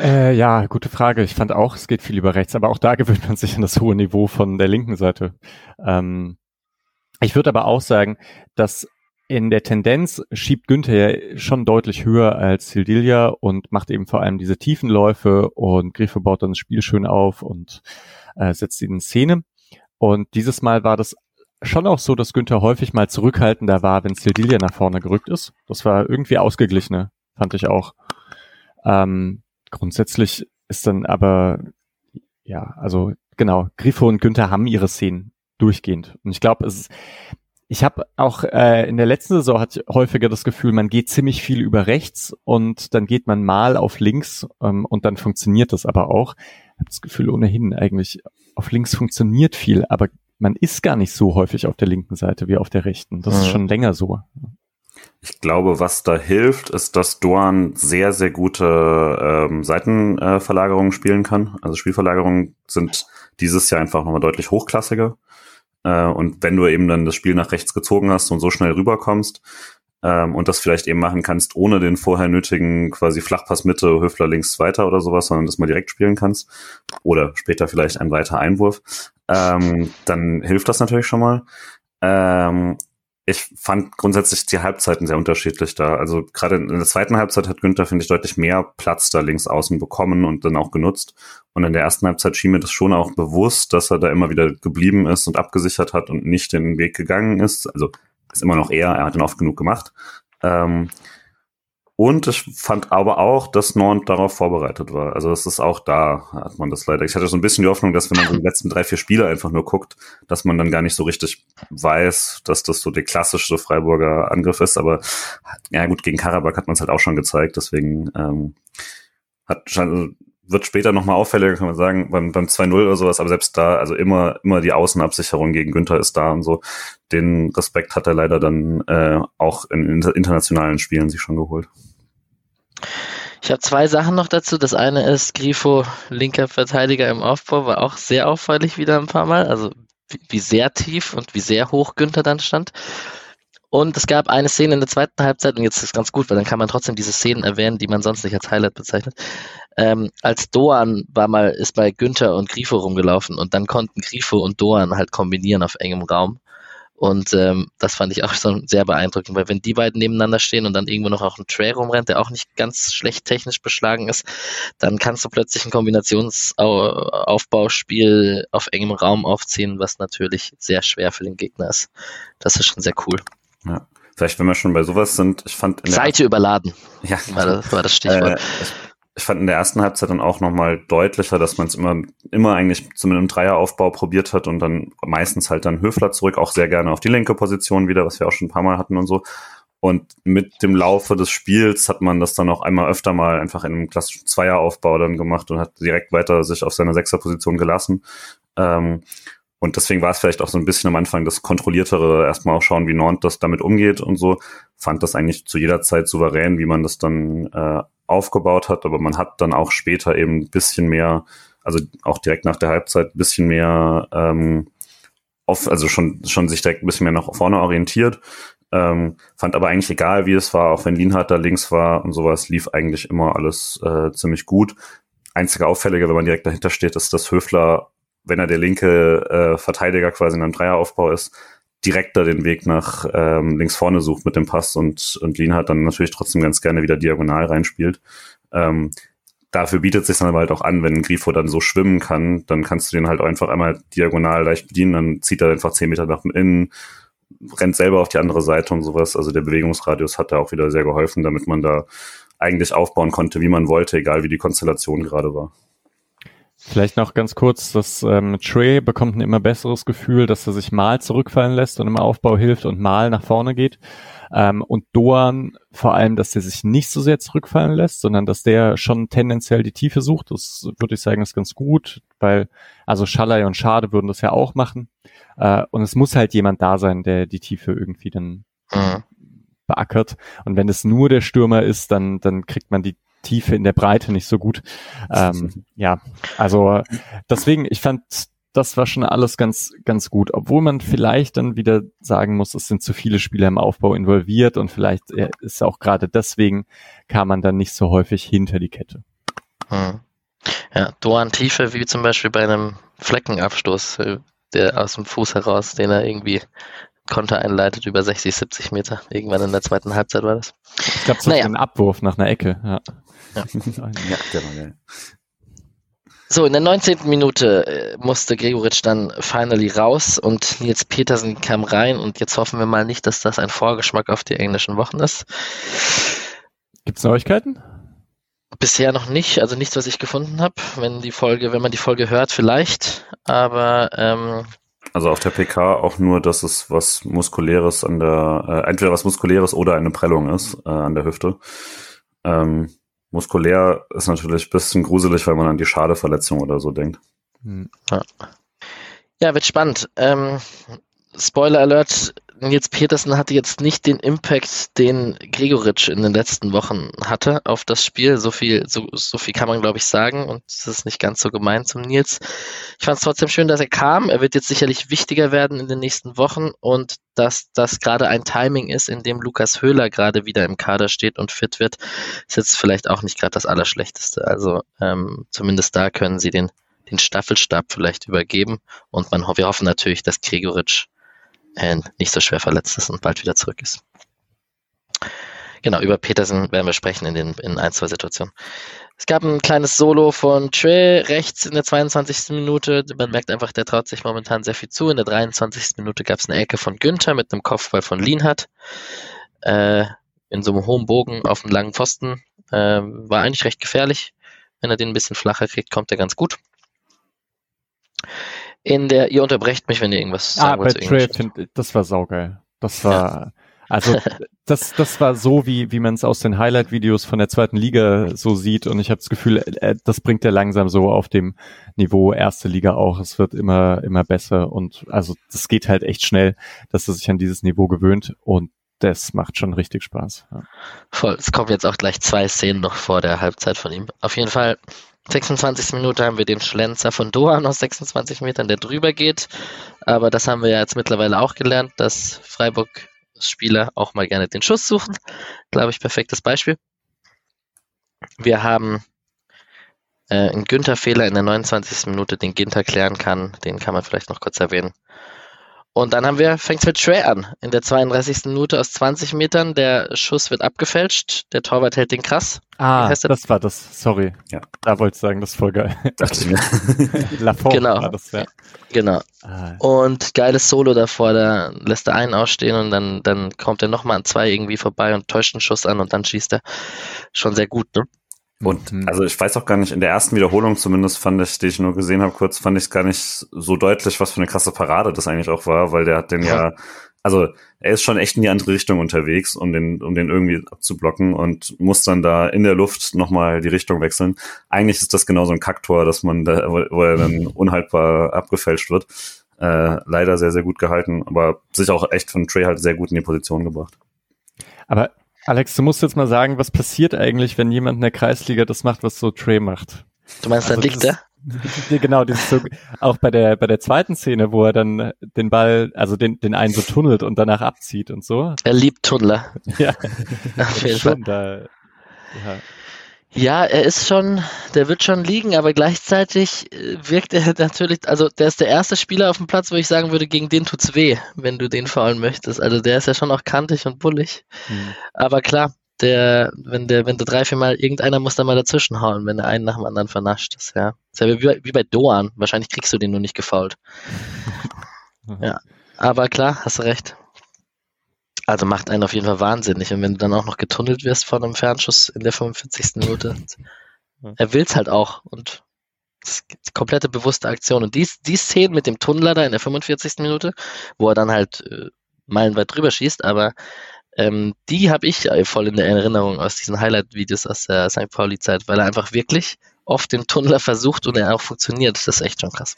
Äh, ja, gute Frage. Ich fand auch, es geht viel über rechts, aber auch da <laughs> gewöhnt man sich an das hohe Niveau von der linken Seite. Ähm, ich würde aber auch sagen, dass in der Tendenz schiebt Günther ja schon deutlich höher als Sildilia und macht eben vor allem diese Tiefenläufe und Grifo baut dann das Spiel schön auf und äh, setzt ihn in Szene. Und dieses Mal war das schon auch so, dass Günther häufig mal zurückhaltender war, wenn Sildilia nach vorne gerückt ist. Das war irgendwie ausgeglichener, fand ich auch. Ähm, grundsätzlich ist dann aber, ja, also genau, Grifo und Günther haben ihre Szenen durchgehend. Und ich glaube, es ist, ich habe auch äh, in der letzten Saison hatte ich häufiger das Gefühl, man geht ziemlich viel über rechts und dann geht man mal auf links ähm, und dann funktioniert das aber auch. Ich habe das Gefühl ohnehin eigentlich, auf links funktioniert viel, aber man ist gar nicht so häufig auf der linken Seite wie auf der rechten. Das mhm. ist schon länger so.
Ich glaube, was da hilft, ist, dass Doan sehr, sehr gute ähm, Seitenverlagerungen äh, spielen kann. Also Spielverlagerungen sind dieses Jahr einfach nochmal deutlich hochklassiger. Äh, und wenn du eben dann das Spiel nach rechts gezogen hast und so schnell rüberkommst ähm, und das vielleicht eben machen kannst, ohne den vorher nötigen quasi Flachpass Mitte, Höfler links weiter oder sowas, sondern das mal direkt spielen kannst oder später vielleicht ein weiter Einwurf, ähm, dann hilft das natürlich schon mal. Ähm, ich fand grundsätzlich die Halbzeiten sehr unterschiedlich da. Also gerade in der zweiten Halbzeit hat Günther, finde ich, deutlich mehr Platz da links außen bekommen und dann auch genutzt. Und in der ersten Halbzeit schien mir das schon auch bewusst, dass er da immer wieder geblieben ist und abgesichert hat und nicht den Weg gegangen ist. Also ist immer noch er, er hat ihn oft genug gemacht. Ähm, und ich fand aber auch, dass Nord darauf vorbereitet war. Also es ist auch da, hat man das leider. Ich hatte so ein bisschen die Hoffnung, dass wenn man so die letzten drei, vier Spiele einfach nur guckt, dass man dann gar nicht so richtig weiß, dass das so der klassische Freiburger Angriff ist. Aber ja gut, gegen Karabakh hat man es halt auch schon gezeigt. Deswegen ähm, hat wird später nochmal auffälliger, kann man sagen, beim, beim 2-0 oder sowas, aber selbst da, also immer, immer die Außenabsicherung gegen Günther ist da und so. Den Respekt hat er leider dann äh, auch in internationalen Spielen sich schon geholt.
Ich habe zwei Sachen noch dazu. Das eine ist Grifo, linker Verteidiger im Aufbau, war auch sehr auffällig wieder ein paar Mal. Also wie, wie sehr tief und wie sehr hoch Günther dann stand. Und es gab eine Szene in der zweiten Halbzeit, und jetzt ist es ganz gut, weil dann kann man trotzdem diese Szenen erwähnen, die man sonst nicht als Highlight bezeichnet. Ähm, als Doan war mal, ist bei Günther und Grifo rumgelaufen und dann konnten Grifo und Doan halt kombinieren auf engem Raum. Und ähm, das fand ich auch so sehr beeindruckend, weil wenn die beiden nebeneinander stehen und dann irgendwo noch auch ein Tray rumrennt, der auch nicht ganz schlecht technisch beschlagen ist, dann kannst du plötzlich ein Kombinationsaufbauspiel auf engem Raum aufziehen, was natürlich sehr schwer für den Gegner ist. Das ist schon sehr cool.
Ja. Vielleicht, wenn wir schon bei sowas sind, ich fand.
Seite überladen. Ja. War das, war das Stichwort. Äh,
ich fand in der ersten Halbzeit dann auch nochmal deutlicher, dass man es immer, immer eigentlich zumindest im Dreieraufbau probiert hat und dann meistens halt dann Höfler zurück, auch sehr gerne auf die linke Position wieder, was wir auch schon ein paar Mal hatten und so. Und mit dem Laufe des Spiels hat man das dann auch einmal öfter mal einfach in einem klassischen Zweieraufbau dann gemacht und hat direkt weiter sich auf seiner Sechserposition gelassen. Ähm, und deswegen war es vielleicht auch so ein bisschen am Anfang das Kontrolliertere, erstmal auch schauen, wie Nord das damit umgeht und so. Fand das eigentlich zu jeder Zeit souverän, wie man das dann äh, aufgebaut hat, aber man hat dann auch später eben ein bisschen mehr, also auch direkt nach der Halbzeit ein bisschen mehr ähm, auf, also schon, schon sich direkt ein bisschen mehr nach vorne orientiert. Ähm, fand aber eigentlich egal, wie es war, auch wenn Lienhardt da links war und sowas, lief eigentlich immer alles äh, ziemlich gut. Einzige Auffällige, wenn man direkt dahinter steht, ist, dass Höfler wenn er der linke äh, Verteidiger quasi in einem Dreieraufbau ist, direkter den Weg nach ähm, links vorne sucht mit dem Pass und, und Lin hat dann natürlich trotzdem ganz gerne wieder diagonal reinspielt. Ähm, dafür bietet sich dann aber halt auch an, wenn Grifo dann so schwimmen kann, dann kannst du den halt einfach einmal diagonal leicht bedienen, dann zieht er einfach zehn Meter nach innen, rennt selber auf die andere Seite und sowas. Also der Bewegungsradius hat da auch wieder sehr geholfen, damit man da eigentlich aufbauen konnte, wie man wollte, egal wie die Konstellation gerade war.
Vielleicht noch ganz kurz, dass ähm, Trey bekommt ein immer besseres Gefühl, dass er sich mal zurückfallen lässt und im Aufbau hilft und mal nach vorne geht. Ähm, und Doan vor allem, dass er sich nicht so sehr zurückfallen lässt, sondern dass der schon tendenziell die Tiefe sucht. Das würde ich sagen, ist ganz gut, weil also Schallei und Schade würden das ja auch machen. Äh, und es muss halt jemand da sein, der die Tiefe irgendwie dann mhm. beackert. Und wenn es nur der Stürmer ist, dann, dann kriegt man die Tiefe in der Breite nicht so gut. Ähm, <laughs> ja, also deswegen, ich fand, das war schon alles ganz, ganz gut, obwohl man vielleicht dann wieder sagen muss, es sind zu viele Spieler im Aufbau involviert und vielleicht ist auch gerade deswegen kam man dann nicht so häufig hinter die Kette.
Hm. Ja, Doan Tiefe, wie zum Beispiel bei einem Fleckenabstoß, äh, der aus dem Fuß heraus, den er irgendwie Konter einleitet über 60, 70 Meter. Irgendwann in der zweiten Halbzeit war das.
Ich glaube, so naja. ein Abwurf nach einer Ecke. Ja, ja. <laughs>
ja der war geil. So, in der 19. Minute äh, musste Gregoritsch dann finally raus und Nils Petersen kam rein und jetzt hoffen wir mal nicht, dass das ein Vorgeschmack auf die englischen Wochen ist.
Gibt es Neuigkeiten?
Bisher noch nicht, also nichts, was ich gefunden habe. Wenn die Folge, wenn man die Folge hört, vielleicht. Aber ähm,
also auf der PK auch nur, dass es was muskuläres an der, äh, entweder was muskuläres oder eine Prellung ist äh, an der Hüfte. Ähm, muskulär ist natürlich ein bisschen gruselig, weil man an die Schadeverletzung oder so denkt.
Hm. Ja, ja wird spannend. Ähm, Spoiler Alert, Nils Petersen hatte jetzt nicht den Impact, den Gregoritsch in den letzten Wochen hatte auf das Spiel. So viel, so, so viel kann man, glaube ich, sagen. Und es ist nicht ganz so gemein zum Nils. Ich fand es trotzdem schön, dass er kam. Er wird jetzt sicherlich wichtiger werden in den nächsten Wochen und dass das gerade ein Timing ist, in dem Lukas Höhler gerade wieder im Kader steht und fit wird, ist jetzt vielleicht auch nicht gerade das Allerschlechteste. Also ähm, zumindest da können sie den, den Staffelstab vielleicht übergeben. Und man, wir hoffen natürlich, dass Gregoritsch äh, nicht so schwer verletzt ist und bald wieder zurück ist. Genau, über Petersen werden wir sprechen in den in ein, zwei Situationen. Es gab ein kleines Solo von Trey rechts in der 22. Minute. Man merkt einfach, der traut sich momentan sehr viel zu. In der 23. Minute gab es eine Ecke von Günther mit einem Kopfball von Lienhardt. Äh, in so einem hohen Bogen auf einem langen Pfosten. Äh, war eigentlich recht gefährlich. Wenn er den ein bisschen flacher kriegt, kommt er ganz gut in der, ihr unterbrecht mich, wenn ihr irgendwas
ah, sagen wollt. Bei Trey, find, das war saugeil. Das war, ja. also <laughs> das, das war so, wie, wie man es aus den Highlight-Videos von der zweiten Liga so sieht. Und ich habe das Gefühl, äh, das bringt er langsam so auf dem Niveau erste Liga auch. Es wird immer, immer besser. Und also das geht halt echt schnell, dass er sich an dieses Niveau gewöhnt. Und das macht schon richtig Spaß. Ja.
Voll. Es kommen jetzt auch gleich zwei Szenen noch vor der Halbzeit von ihm. Auf jeden Fall 26. Minute haben wir den Schlenzer von Dohan aus 26 Metern, der drüber geht. Aber das haben wir ja jetzt mittlerweile auch gelernt, dass Freiburg-Spieler auch mal gerne den Schuss suchen. Glaube ich, perfektes Beispiel. Wir haben äh, einen Günther-Fehler in der 29. Minute, den Ginter klären kann. Den kann man vielleicht noch kurz erwähnen. Und dann haben wir, fängt es mit Trey an. In der 32. Minute aus 20 Metern. Der Schuss wird abgefälscht. Der Torwart hält den krass.
Ah, das war das. Sorry. Ja. Da wollte ich sagen, das ist voll geil. <laughs> Dachte ich
mir. <laughs> genau. war das, ja. Genau. Ah. Und geiles Solo davor. Da lässt er einen ausstehen und dann, dann kommt er nochmal an zwei irgendwie vorbei und täuscht einen Schuss an und dann schießt er. Schon sehr gut, ne?
Und mhm. also ich weiß auch gar nicht, in der ersten Wiederholung zumindest fand ich, die ich nur gesehen habe, kurz fand ich es gar nicht so deutlich, was für eine krasse Parade das eigentlich auch war, weil der hat den ja, also er ist schon echt in die andere Richtung unterwegs, um den, um den irgendwie abzublocken und muss dann da in der Luft nochmal die Richtung wechseln. Eigentlich ist das genau so ein Kacktor, dass man da, wo er dann unhaltbar abgefälscht wird. Äh, leider sehr, sehr gut gehalten, aber sich auch echt von Trey halt sehr gut in die Position gebracht.
Aber Alex, du musst jetzt mal sagen, was passiert eigentlich, wenn jemand in der Kreisliga das macht, was so Trey macht?
Du meinst, dann also liegt er? <laughs>
genau, das ist so, auch bei der, bei der zweiten Szene, wo er dann den Ball, also den, den einen so tunnelt und danach abzieht und so.
Er liebt Tunnler.
Ja. <laughs> Auf jeden Fall. Da,
ja. Ja, er ist schon, der wird schon liegen, aber gleichzeitig äh, wirkt er <laughs> natürlich, also der ist der erste Spieler auf dem Platz, wo ich sagen würde, gegen den tut's weh, wenn du den faulen möchtest. Also der ist ja schon auch kantig und bullig. Mhm. Aber klar, der, wenn der, wenn der drei, vier Mal, irgendeiner muss da mal dazwischen hauen, wenn der einen nach dem anderen vernascht ist, ja. Ist ja wie, wie bei Doan. Wahrscheinlich kriegst du den nur nicht gefault. <laughs> ja. Aber klar, hast du recht. Also macht einen auf jeden Fall wahnsinnig. Und wenn du dann auch noch getunnelt wirst von einem Fernschuss in der 45. Minute, er will's halt auch. Und das ist komplette bewusste Aktion. Und die, die Szene mit dem Tunnler da in der 45. Minute, wo er dann halt äh, meilenweit drüber schießt, aber ähm, die habe ich voll in der Erinnerung aus diesen Highlight-Videos aus der St. Pauli-Zeit, weil er einfach wirklich oft den Tunnler versucht und er auch funktioniert. Das ist echt schon krass.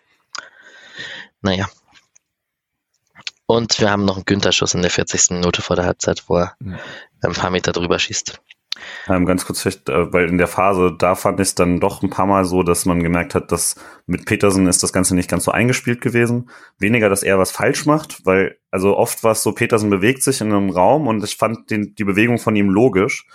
Naja, und wir haben noch einen Günther-Schuss in der 40. Minute vor der Halbzeit, wo er mhm. ein paar Meter drüber schießt.
Ähm, ganz kurz, vielleicht, äh, weil in der Phase, da fand ich es dann doch ein paar Mal so, dass man gemerkt hat, dass mit Petersen ist das Ganze nicht ganz so eingespielt gewesen. Weniger, dass er was falsch macht, weil, also oft war es so, Petersen bewegt sich in einem Raum und ich fand den, die Bewegung von ihm logisch.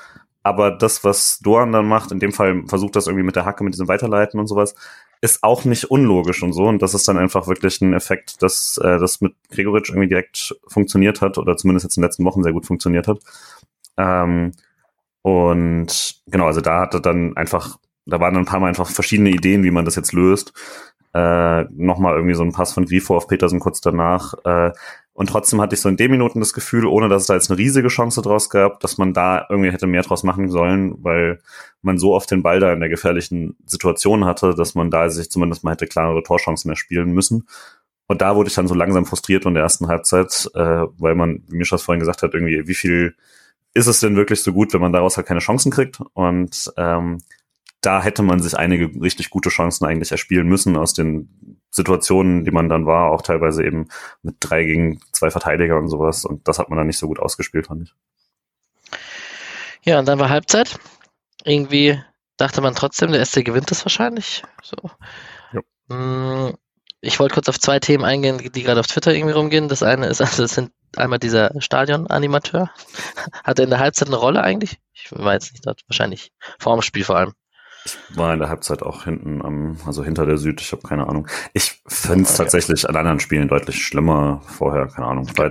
Aber das, was Doan dann macht, in dem Fall versucht das irgendwie mit der Hacke, mit diesem Weiterleiten und sowas, ist auch nicht unlogisch und so. Und das ist dann einfach wirklich ein Effekt, dass äh, das mit Gregoritsch irgendwie direkt funktioniert hat oder zumindest jetzt in den letzten Wochen sehr gut funktioniert hat. Ähm, und genau, also da hatte dann einfach, da waren dann ein paar Mal einfach verschiedene Ideen, wie man das jetzt löst. Äh, Nochmal irgendwie so ein Pass von Grifo auf Petersen kurz danach. Äh, und trotzdem hatte ich so in den Minuten das Gefühl, ohne dass es da jetzt eine riesige Chance draus gab, dass man da irgendwie hätte mehr draus machen sollen, weil man so oft den Ball da in der gefährlichen Situation hatte, dass man da sich zumindest mal hätte klarere Torchancen erspielen müssen. Und da wurde ich dann so langsam frustriert in der ersten Halbzeit, äh, weil man, wie Mischas vorhin gesagt hat, irgendwie, wie viel ist es denn wirklich so gut, wenn man daraus halt keine Chancen kriegt? Und ähm, da hätte man sich einige richtig gute Chancen eigentlich erspielen müssen aus den Situationen, die man dann war, auch teilweise eben mit drei gegen zwei Verteidiger und sowas. Und das hat man dann nicht so gut ausgespielt, fand ich.
Ja, und dann war Halbzeit. Irgendwie dachte man trotzdem, der SC gewinnt das wahrscheinlich. So. Ja. Mm, ich wollte kurz auf zwei Themen eingehen, die gerade auf Twitter irgendwie rumgehen. Das eine ist, <laughs> also das sind einmal dieser Stadion-Animateur. <laughs> Hat er in der Halbzeit eine Rolle eigentlich? Ich weiß nicht dort, wahrscheinlich vor dem Spiel vor allem.
Ich war in der Halbzeit auch hinten am, also hinter der Süd, ich habe keine Ahnung. Ich finde es okay. tatsächlich an anderen Spielen deutlich schlimmer vorher, keine Ahnung. Okay.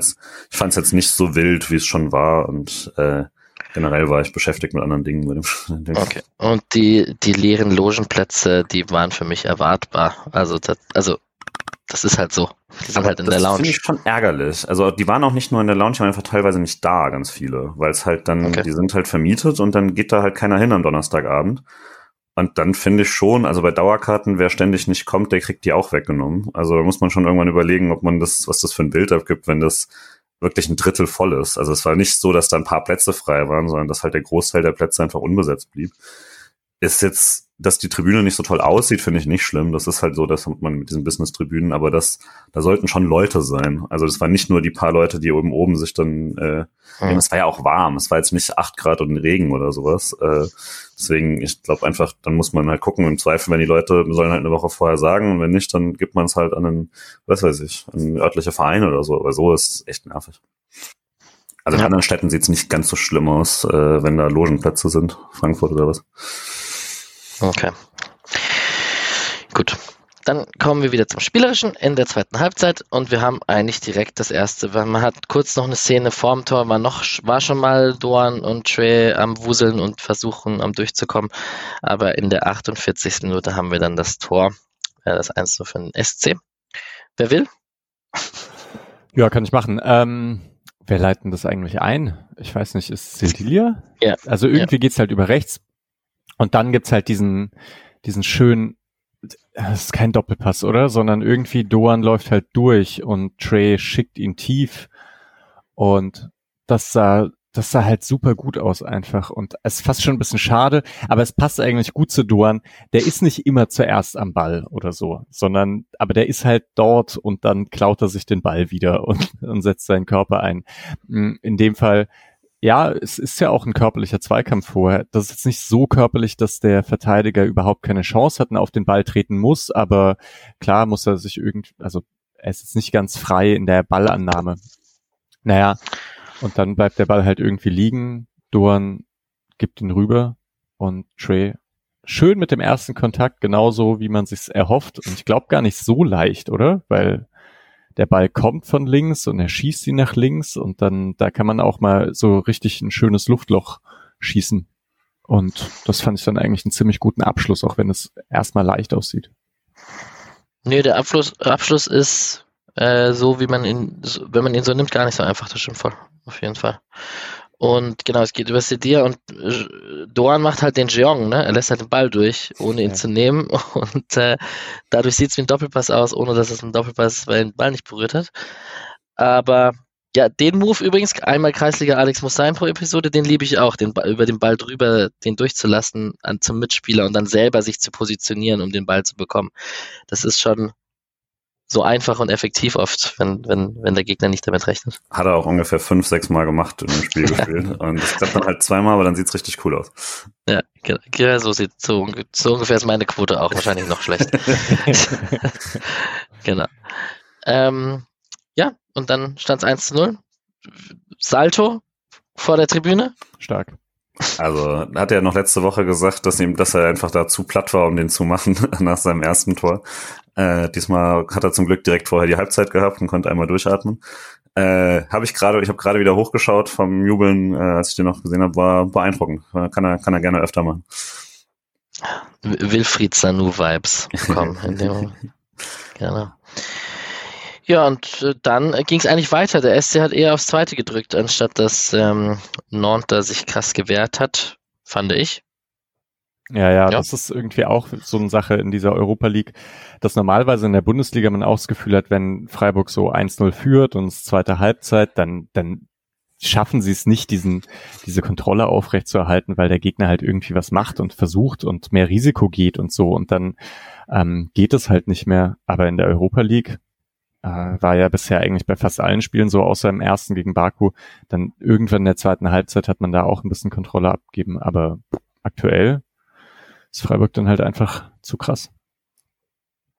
Ich fand es jetzt nicht so wild, wie es schon war und äh, generell war ich beschäftigt mit anderen Dingen. Mit
dem okay. Und die, die leeren Logenplätze, die waren für mich erwartbar. Also, das, also das ist halt so. Die sind Aber halt in der Lounge. Das finde
ich schon ärgerlich. Also die waren auch nicht nur in der Lounge, die waren einfach teilweise nicht da, ganz viele. Weil es halt dann, okay. die sind halt vermietet und dann geht da halt keiner hin am Donnerstagabend. Und dann finde ich schon, also bei Dauerkarten, wer ständig nicht kommt, der kriegt die auch weggenommen. Also da muss man schon irgendwann überlegen, ob man das, was das für ein Bild abgibt, wenn das wirklich ein Drittel voll ist. Also es war nicht so, dass da ein paar Plätze frei waren, sondern dass halt der Großteil der Plätze einfach unbesetzt blieb. Ist jetzt dass die Tribüne nicht so toll aussieht, finde ich nicht schlimm. Das ist halt so, das hat man mit diesen Business-Tribünen, aber das, da sollten schon Leute sein. Also das waren nicht nur die paar Leute, die oben oben sich dann, äh, mhm. es war ja auch warm, es war jetzt nicht acht Grad und Regen oder sowas. Äh, deswegen, ich glaube einfach, dann muss man halt gucken. Im Zweifel, wenn die Leute sollen halt eine Woche vorher sagen und wenn nicht, dann gibt man es halt an einen, was weiß ich, an einen örtliche Verein oder so. Aber so ist echt nervig. Also in ja. anderen Städten sieht es nicht ganz so schlimm aus, äh, wenn da Logenplätze sind, Frankfurt oder was.
Okay. Gut. Dann kommen wir wieder zum Spielerischen in der zweiten Halbzeit und wir haben eigentlich direkt das erste. Man hat kurz noch eine Szene vorm Tor, war noch, war schon mal Doan und Trey am Wuseln und versuchen, am durchzukommen. Aber in der 48. Minute haben wir dann das Tor, äh, das 1 für den SC. Wer will?
Ja, kann ich machen. Ähm, wer leiten das eigentlich ein? Ich weiß nicht, ist Cecilia? Ja. Also irgendwie ja. geht's halt über rechts. Und dann gibt's halt diesen, diesen schönen, das ist kein Doppelpass, oder? Sondern irgendwie Doan läuft halt durch und Trey schickt ihn tief. Und das sah, das sah halt super gut aus einfach. Und es ist fast schon ein bisschen schade, aber es passt eigentlich gut zu Doan. Der ist nicht immer zuerst am Ball oder so, sondern, aber der ist halt dort und dann klaut er sich den Ball wieder und, und setzt seinen Körper ein. In dem Fall ja, es ist ja auch ein körperlicher Zweikampf vorher. Das ist jetzt nicht so körperlich, dass der Verteidiger überhaupt keine Chance hat und auf den Ball treten muss, aber klar muss er sich irgendwie, also er ist jetzt nicht ganz frei in der Ballannahme. Naja, und dann bleibt der Ball halt irgendwie liegen. Dorn gibt ihn rüber und Trey schön mit dem ersten Kontakt, genauso wie man sich's erhofft. Und ich glaube gar nicht so leicht, oder? Weil der Ball kommt von links und er schießt ihn nach links und dann, da kann man auch mal so richtig ein schönes Luftloch schießen. Und das fand ich dann eigentlich einen ziemlich guten Abschluss, auch wenn es erstmal leicht aussieht.
Nee, der Abschluss, Abschluss ist äh, so, wie man ihn, wenn man ihn so nimmt, gar nicht so einfach, das stimmt voll. Auf jeden Fall. Und genau, es geht über Sedir und äh, Doan macht halt den Jeong, ne? Er lässt halt den Ball durch, ohne ihn ja. zu nehmen. <laughs> Und äh, dadurch sieht es wie ein Doppelpass aus, ohne dass es ein Doppelpass ist, weil er den Ball nicht berührt hat. Aber ja, den Move übrigens, einmal Kreisliga Alex muss sein pro Episode, den liebe ich auch, den über den Ball drüber, den durchzulassen an, zum Mitspieler und dann selber sich zu positionieren, um den Ball zu bekommen. Das ist schon so einfach und effektiv oft, wenn, wenn, wenn der Gegner nicht damit rechnet.
Hat er auch ungefähr fünf, sechs Mal gemacht in dem Spiel <laughs> gespielt. Und das klappt dann halt zweimal, aber dann sieht's richtig cool aus.
Ja, genau, so sieht so, so ungefähr ist meine Quote auch wahrscheinlich noch schlecht. <laughs> <laughs> genau. Ähm, ja, und dann stand es 1 zu 0. Salto vor der Tribüne.
Stark.
Also hat er noch letzte Woche gesagt, dass ihm, dass er einfach da zu platt war, um den zu machen <laughs> nach seinem ersten Tor. Äh, diesmal hat er zum Glück direkt vorher die Halbzeit gehabt und konnte einmal durchatmen. Äh, habe ich gerade, ich habe gerade wieder hochgeschaut vom Jubeln, äh, als ich den noch gesehen habe, war beeindruckend. Kann er, kann er gerne öfter machen.
Wilfried Sanu Vibes bekommen in dem <laughs> Gerne. Ja, und äh, dann ging es eigentlich weiter. Der SC hat eher aufs Zweite gedrückt, anstatt dass ähm, Nantes sich krass gewehrt hat, fand ich.
Ja, ja, ja, das ist irgendwie auch so eine Sache in dieser Europa League, dass normalerweise in der Bundesliga man auch das Gefühl hat, wenn Freiburg so 1-0 führt und es zweite Halbzeit, dann, dann schaffen sie es nicht, diesen, diese Kontrolle aufrechtzuerhalten, weil der Gegner halt irgendwie was macht und versucht und mehr Risiko geht und so und dann ähm, geht es halt nicht mehr. Aber in der Europa League äh, war ja bisher eigentlich bei fast allen Spielen so, außer im ersten gegen Baku, dann irgendwann in der zweiten Halbzeit hat man da auch ein bisschen Kontrolle abgegeben, aber aktuell ist Freiburg dann halt einfach zu krass.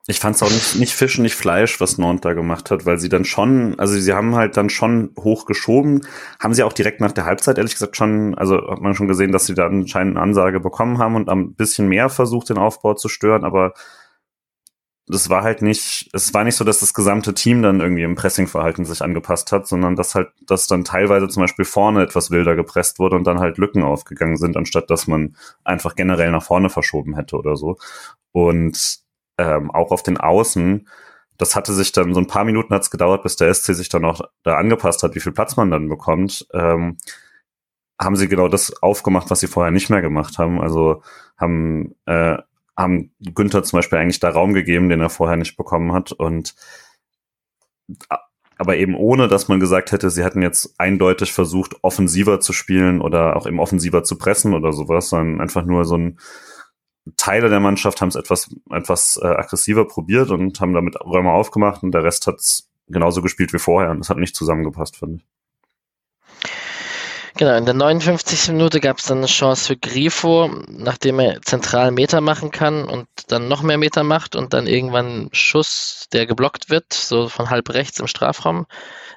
Ich fand es auch nicht, nicht Fisch, nicht Fleisch, was Nord da gemacht hat, weil sie dann schon, also sie haben halt dann schon hochgeschoben, haben sie auch direkt nach der Halbzeit ehrlich gesagt schon, also hat man schon gesehen, dass sie da anscheinend eine Ansage bekommen haben und ein bisschen mehr versucht, den Aufbau zu stören, aber das war halt nicht, es war nicht so, dass das gesamte Team dann irgendwie im Pressingverhalten sich angepasst hat, sondern dass halt, dass dann teilweise zum Beispiel vorne etwas wilder gepresst wurde und dann halt Lücken aufgegangen sind, anstatt dass man einfach generell nach vorne verschoben hätte oder so. Und ähm, auch auf den Außen, das hatte sich dann, so ein paar Minuten hat es gedauert, bis der SC sich dann auch da angepasst hat, wie viel Platz man dann bekommt. Ähm, haben sie genau das aufgemacht, was sie vorher nicht mehr gemacht haben. Also haben äh, haben Günther zum Beispiel eigentlich da Raum gegeben, den er vorher nicht bekommen hat. Und aber eben ohne, dass man gesagt hätte, sie hätten jetzt eindeutig versucht, offensiver zu spielen oder auch eben offensiver zu pressen oder sowas, sondern einfach nur so ein Teile der Mannschaft haben es etwas, etwas äh, aggressiver probiert und haben damit Räume aufgemacht und der Rest hat es genauso gespielt wie vorher und das hat nicht zusammengepasst, finde ich.
Genau, in der 59. Minute gab es dann eine Chance für Grifo, nachdem er zentral Meter machen kann und dann noch mehr Meter macht und dann irgendwann einen Schuss, der geblockt wird, so von halb rechts im Strafraum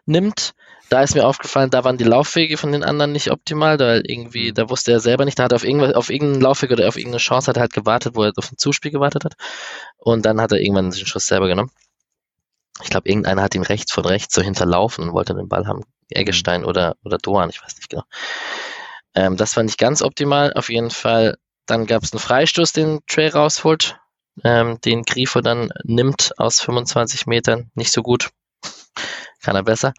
nimmt. Da ist mir aufgefallen, da waren die Laufwege von den anderen nicht optimal, da irgendwie, da wusste er selber nicht, da hat er auf, irgendwas, auf irgendeinen Laufweg oder auf irgendeine Chance hat er halt gewartet, wo er auf ein Zuspiel gewartet hat. Und dann hat er irgendwann den Schuss selber genommen. Ich glaube, irgendeiner hat ihn rechts von rechts so hinterlaufen und wollte den Ball haben. Eggestein mhm. oder, oder Doan, ich weiß nicht genau. Ähm, das war nicht ganz optimal. Auf jeden Fall, dann gab es einen Freistoß, den Trey rausholt, ähm, den Grifo dann nimmt aus 25 Metern. Nicht so gut. Kann er besser.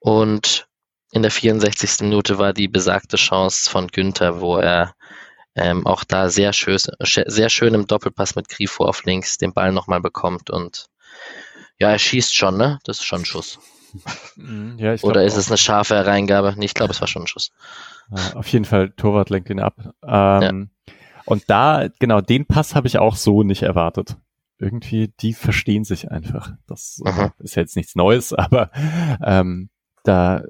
Und in der 64. Minute war die besagte Chance von Günther, wo er ähm, auch da sehr schön, sehr schön im Doppelpass mit Grifo auf links den Ball nochmal bekommt und ja, er schießt schon, ne? Das ist schon ein Schuss. Mhm, ja, Oder ist es eine scharfe Hereingabe? Ich glaube, es war schon ein Schuss.
Auf jeden Fall, Torwart lenkt ihn ab. Ähm, ja. Und da, genau, den Pass habe ich auch so nicht erwartet. Irgendwie, die verstehen sich einfach. Das mhm. ist jetzt nichts Neues, <laughs> aber ähm, da,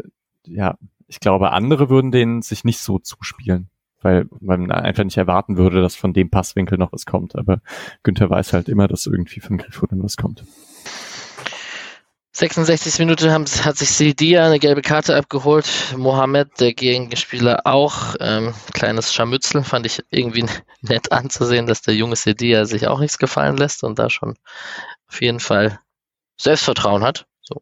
ja, ich glaube, andere würden den sich nicht so zuspielen, weil man einfach nicht erwarten würde, dass von dem Passwinkel noch was kommt. Aber Günther weiß halt immer, dass irgendwie von Griffith was kommt.
66 Minuten haben, hat sich Sidia eine gelbe Karte abgeholt. Mohamed, der Gegenspieler, auch. Ähm, kleines Scharmützel fand ich irgendwie <laughs> nett anzusehen, dass der junge Sidia sich auch nichts gefallen lässt und da schon auf jeden Fall Selbstvertrauen hat. So.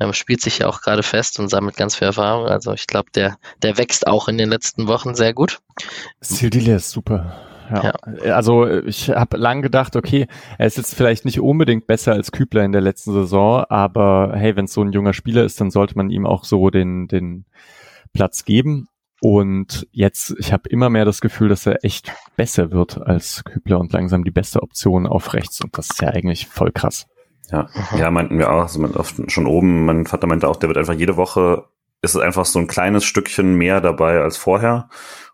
Ähm, spielt sich ja auch gerade fest und sammelt ganz viel Erfahrung. Also ich glaube, der, der wächst auch in den letzten Wochen sehr gut.
Sildilia ist super. Ja. ja. Also ich habe lang gedacht, okay, er ist jetzt vielleicht nicht unbedingt besser als Kübler in der letzten Saison, aber hey, wenn es so ein junger Spieler ist, dann sollte man ihm auch so den, den Platz geben. Und jetzt, ich habe immer mehr das Gefühl, dass er echt besser wird als Kübler und langsam die beste Option auf rechts. Und das ist ja eigentlich voll krass.
Ja, ja meinten wir auch, also schon oben, mein Vater meinte auch, der wird einfach jede Woche, ist es einfach so ein kleines Stückchen mehr dabei als vorher.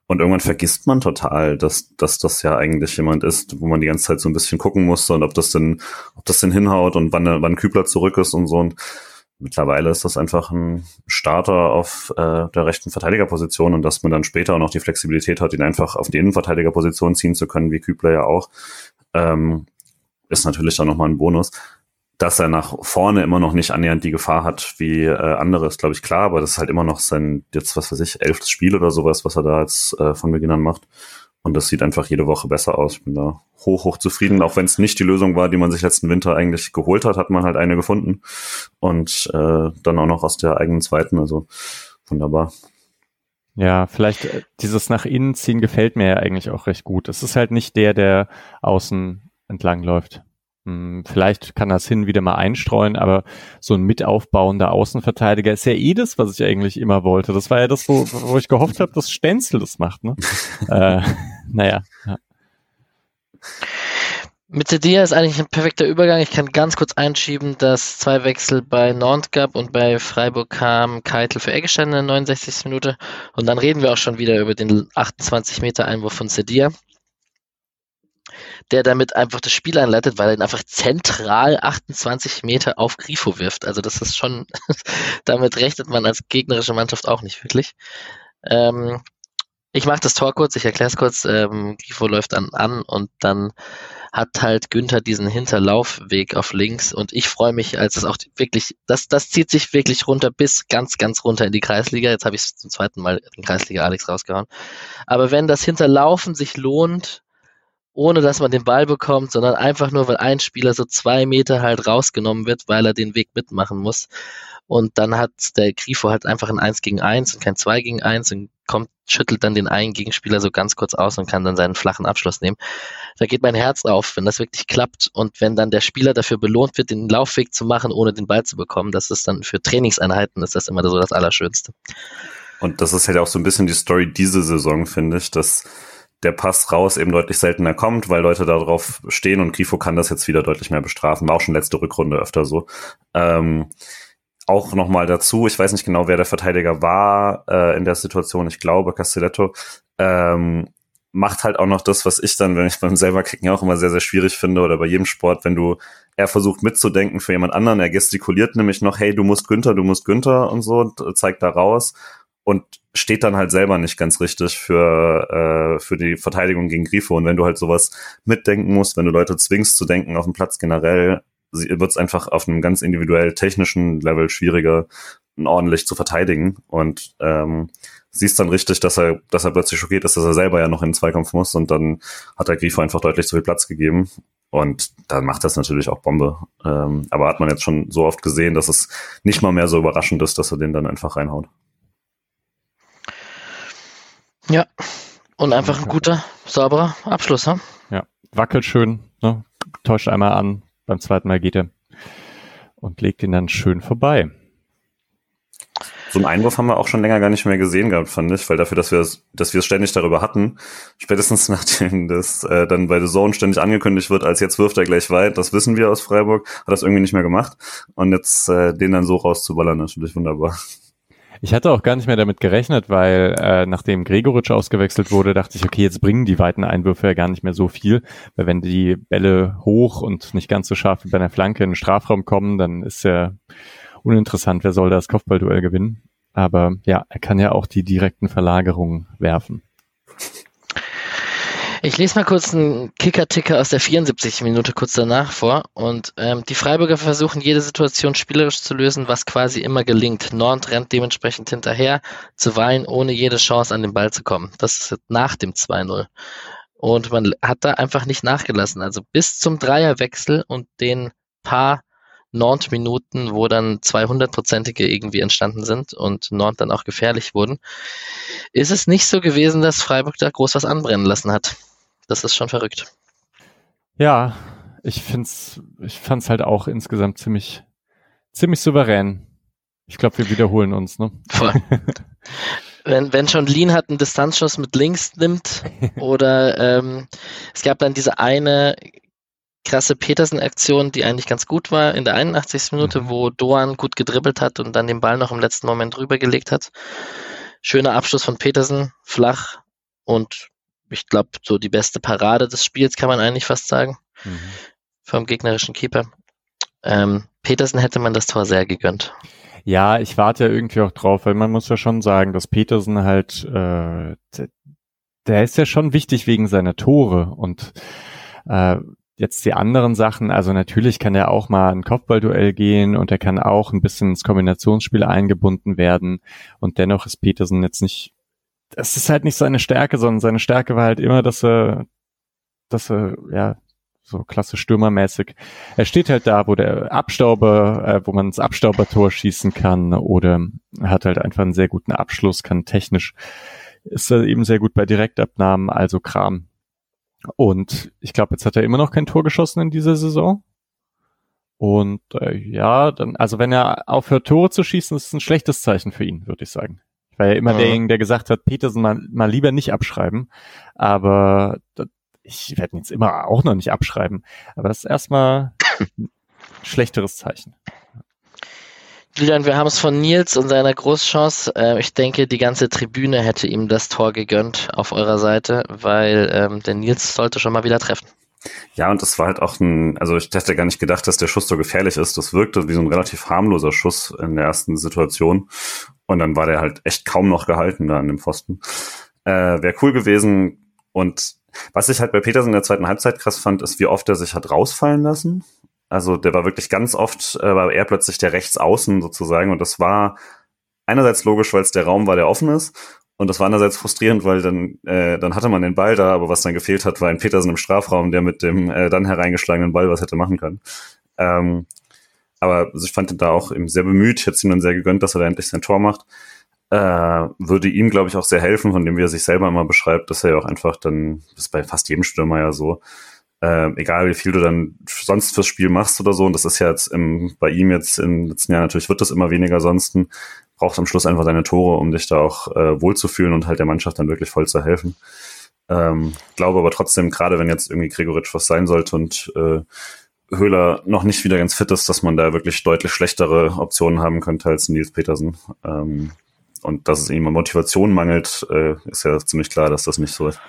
Und irgendwann vergisst man total, dass, dass das ja eigentlich jemand ist, wo man die ganze Zeit so ein bisschen gucken musste und ob das denn, ob das denn hinhaut und wann, wann Kübler zurück ist und so. Und mittlerweile ist das einfach ein Starter auf äh, der rechten Verteidigerposition und dass man dann später auch noch die Flexibilität hat, ihn einfach auf die Innenverteidigerposition ziehen zu können, wie Kübler ja auch, ähm, ist natürlich dann nochmal ein Bonus. Dass er nach vorne immer noch nicht annähernd die Gefahr hat wie äh, andere, ist glaube ich klar, aber das ist halt immer noch sein, jetzt was weiß ich, elftes Spiel oder sowas, was er da jetzt äh, von Beginn an macht. Und das sieht einfach jede Woche besser aus. Ich bin da hoch, hoch zufrieden. Auch wenn es nicht die Lösung war, die man sich letzten Winter eigentlich geholt hat, hat man halt eine gefunden. Und äh, dann auch noch aus der eigenen zweiten. Also wunderbar.
Ja, vielleicht äh, dieses nach innen ziehen gefällt mir ja eigentlich auch recht gut. Es ist halt nicht der, der außen entlang läuft. Hm, vielleicht kann das hin wieder mal einstreuen, aber so ein mitaufbauender Außenverteidiger ist ja eh das, was ich eigentlich immer wollte. Das war ja das, wo, wo ich gehofft habe, dass Stenzel das macht. Ne? <laughs> äh, naja. Ja.
Mit Sedia ist eigentlich ein perfekter Übergang. Ich kann ganz kurz einschieben, dass zwei Wechsel bei Nantes gab und bei Freiburg kam Keitel für Eggestein in der 69. Minute. Und dann reden wir auch schon wieder über den 28 Meter Einwurf von Sedia der damit einfach das Spiel einleitet, weil er ihn einfach zentral 28 Meter auf Grifo wirft. Also das ist schon, <laughs> damit rechnet man als gegnerische Mannschaft auch nicht wirklich. Ähm, ich mache das Tor kurz, ich erkläre es kurz. Ähm, Grifo läuft dann an und dann hat halt Günther diesen Hinterlaufweg auf links und ich freue mich, als es auch wirklich, das, das zieht sich wirklich runter bis ganz, ganz runter in die Kreisliga. Jetzt habe ich zum zweiten Mal den Kreisliga Alex rausgehauen. Aber wenn das Hinterlaufen sich lohnt, ohne dass man den Ball bekommt, sondern einfach nur, weil ein Spieler so zwei Meter halt rausgenommen wird, weil er den Weg mitmachen muss. Und dann hat der Grifo halt einfach ein 1 gegen 1 und kein 2 gegen 1 und kommt, schüttelt dann den einen Gegenspieler so ganz kurz aus und kann dann seinen flachen Abschluss nehmen. Da geht mein Herz auf, wenn das wirklich klappt und wenn dann der Spieler dafür belohnt wird, den Laufweg zu machen, ohne den Ball zu bekommen. Das ist dann für Trainingseinheiten ist das immer so das Allerschönste.
Und das ist halt auch so ein bisschen die Story diese Saison, finde ich, dass der Pass raus eben deutlich seltener kommt, weil Leute darauf stehen und Grifo kann das jetzt wieder deutlich mehr bestrafen. War auch schon letzte Rückrunde öfter so. Ähm, auch nochmal dazu, ich weiß nicht genau, wer der Verteidiger war äh, in der Situation, ich glaube Castelletto, ähm, macht halt auch noch das, was ich dann, wenn ich beim selber kicken auch immer sehr, sehr schwierig finde oder bei jedem Sport, wenn du, er versucht mitzudenken für jemand anderen, er gestikuliert nämlich noch, hey, du musst Günther, du musst Günther und so, und zeigt da raus und steht dann halt selber nicht ganz richtig für, äh, für die Verteidigung gegen Grifo. Und wenn du halt sowas mitdenken musst, wenn du Leute zwingst zu denken auf dem Platz generell, wird es einfach auf einem ganz individuell technischen Level schwieriger, ordentlich zu verteidigen. Und ähm, siehst dann richtig, dass er, dass er plötzlich schockiert ist, dass er selber ja noch in den Zweikampf muss und dann hat der Grifo einfach deutlich zu viel Platz gegeben. Und dann macht das natürlich auch Bombe. Ähm, aber hat man jetzt schon so oft gesehen, dass es nicht mal mehr so überraschend ist, dass er den dann einfach reinhaut.
Ja, und einfach ein guter, sauberer Abschluss. Ne?
Ja, wackelt schön, ne? täuscht einmal an, beim zweiten Mal geht er und legt ihn dann schön vorbei.
So einen Einwurf haben wir auch schon länger gar nicht mehr gesehen gehabt, fand ich, weil dafür, dass wir dass wir es ständig darüber hatten, spätestens <laughs> nachdem das äh, dann bei The Zone ständig angekündigt wird, als jetzt wirft er gleich weit, das wissen wir aus Freiburg, hat das irgendwie nicht mehr gemacht und jetzt äh, den dann so rauszuballern, ist natürlich wunderbar.
Ich hatte auch gar nicht mehr damit gerechnet, weil äh, nachdem Gregoritsch ausgewechselt wurde, dachte ich, okay, jetzt bringen die weiten Einwürfe ja gar nicht mehr so viel, weil wenn die Bälle hoch und nicht ganz so scharf wie bei einer Flanke in den Strafraum kommen, dann ist ja uninteressant, wer soll das Kopfballduell gewinnen. Aber ja, er kann ja auch die direkten Verlagerungen werfen.
Ich lese mal kurz einen Kicker-Ticker aus der 74. Minute kurz danach vor. Und ähm, die Freiburger versuchen jede Situation spielerisch zu lösen, was quasi immer gelingt. Nord rennt dementsprechend hinterher, zuweilen ohne jede Chance an den Ball zu kommen. Das ist nach dem 2-0. Und man hat da einfach nicht nachgelassen. Also bis zum Dreierwechsel und den paar Nord-Minuten, wo dann 200-prozentige irgendwie entstanden sind und Nord dann auch gefährlich wurden, ist es nicht so gewesen, dass Freiburg da groß was anbrennen lassen hat. Das ist schon verrückt.
Ja, ich find's, ich fand's halt auch insgesamt ziemlich, ziemlich souverän. Ich glaube, wir wiederholen uns, ne? Voll. <laughs>
wenn, wenn schon Lean hat einen Distanzschuss mit links nimmt <laughs> oder ähm, es gab dann diese eine krasse Petersen-Aktion, die eigentlich ganz gut war in der 81. Minute, mhm. wo Doan gut gedribbelt hat und dann den Ball noch im letzten Moment rübergelegt hat. Schöner Abschluss von Petersen, flach und ich glaube, so die beste Parade des Spiels, kann man eigentlich fast sagen, mhm. vom gegnerischen Keeper. Ähm, Petersen hätte man das Tor sehr gegönnt.
Ja, ich warte ja irgendwie auch drauf, weil man muss ja schon sagen, dass Petersen halt, äh, der ist ja schon wichtig wegen seiner Tore und äh, jetzt die anderen Sachen, also natürlich kann er auch mal ein Kopfballduell gehen und er kann auch ein bisschen ins Kombinationsspiel eingebunden werden und dennoch ist Petersen jetzt nicht, das ist halt nicht seine Stärke, sondern seine Stärke war halt immer, dass er, dass er, ja, so klasse Stürmermäßig. Er steht halt da, wo der Abstauber, äh, wo man ins Abstaubertor schießen kann oder hat halt einfach einen sehr guten Abschluss, kann technisch, ist er eben sehr gut bei Direktabnahmen, also Kram. Und ich glaube, jetzt hat er immer noch kein Tor geschossen in dieser Saison. Und äh, ja, dann, also wenn er aufhört, Tore zu schießen, ist es ein schlechtes Zeichen für ihn, würde ich sagen. Ich war ja immer ja. derjenige, der gesagt hat, Petersen mal, mal lieber nicht abschreiben. Aber das, ich werde ihn jetzt immer auch noch nicht abschreiben. Aber das ist erstmal ein schlechteres Zeichen.
Julian, wir haben es von Nils und seiner Großchance. Äh, ich denke, die ganze Tribüne hätte ihm das Tor gegönnt auf eurer Seite, weil ähm, der Nils sollte schon mal wieder treffen.
Ja, und das war halt auch ein, also ich hätte gar nicht gedacht, dass der Schuss so gefährlich ist. Das wirkte wie so ein relativ harmloser Schuss in der ersten Situation. Und dann war der halt echt kaum noch gehalten da an dem Pfosten. Äh, Wäre cool gewesen. Und was ich halt bei Petersen in der zweiten Halbzeit krass fand, ist, wie oft er sich hat rausfallen lassen. Also der war wirklich ganz oft, äh, war er plötzlich der Rechtsaußen sozusagen und das war einerseits logisch, weil es der Raum war, der offen ist und das war andererseits frustrierend, weil dann, äh, dann hatte man den Ball da, aber was dann gefehlt hat, war ein Petersen im Strafraum, der mit dem äh, dann hereingeschlagenen Ball was hätte machen können. Ähm, aber also ich fand ihn da auch eben sehr bemüht, ich hätte es ihm dann sehr gegönnt, dass er da endlich sein Tor macht. Äh, würde ihm, glaube ich, auch sehr helfen, von dem wie er sich selber immer beschreibt, dass er ja auch einfach dann, das ist bei fast jedem Stürmer ja so, äh, egal wie viel du dann sonst fürs Spiel machst oder so, und das ist ja jetzt im, bei ihm jetzt im letzten Jahr natürlich wird das immer weniger sonst, braucht am Schluss einfach deine Tore, um dich da auch äh, wohlzufühlen und halt der Mannschaft dann wirklich voll zu helfen. Ähm, glaube aber trotzdem, gerade wenn jetzt irgendwie Gregoritsch was sein sollte und äh, Höhler noch nicht wieder ganz fit ist, dass man da wirklich deutlich schlechtere Optionen haben könnte als Nils Petersen. Ähm, und dass es ihm an Motivation mangelt, äh, ist ja ziemlich klar, dass das nicht so ist.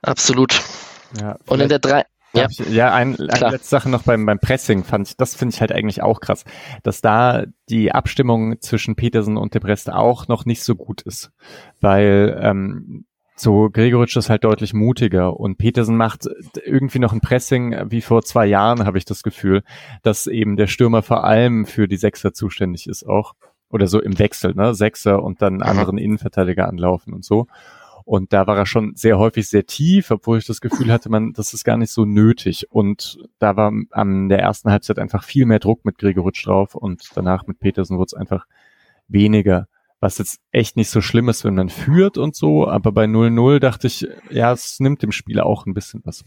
Absolut. Ja, und in der drei.
Ja, ich, ja ein, eine letzte Sache noch beim, beim Pressing fand ich, das finde ich halt eigentlich auch krass, dass da die Abstimmung zwischen Petersen und De Brest auch noch nicht so gut ist, weil ähm, so Gregoritsch ist halt deutlich mutiger und Petersen macht irgendwie noch ein Pressing wie vor zwei Jahren, habe ich das Gefühl, dass eben der Stürmer vor allem für die Sechser zuständig ist auch. Oder so im Wechsel, ne, Sechser und dann anderen Innenverteidiger anlaufen und so. Und da war er schon sehr häufig sehr tief, obwohl ich das Gefühl hatte, man, das ist gar nicht so nötig. Und da war an der ersten Halbzeit einfach viel mehr Druck mit Gregoritsch drauf und danach mit Petersen wurde es einfach weniger. Was jetzt echt nicht so schlimm ist, wenn man führt und so, aber bei 0-0 dachte ich, ja, es nimmt dem Spieler auch ein bisschen was.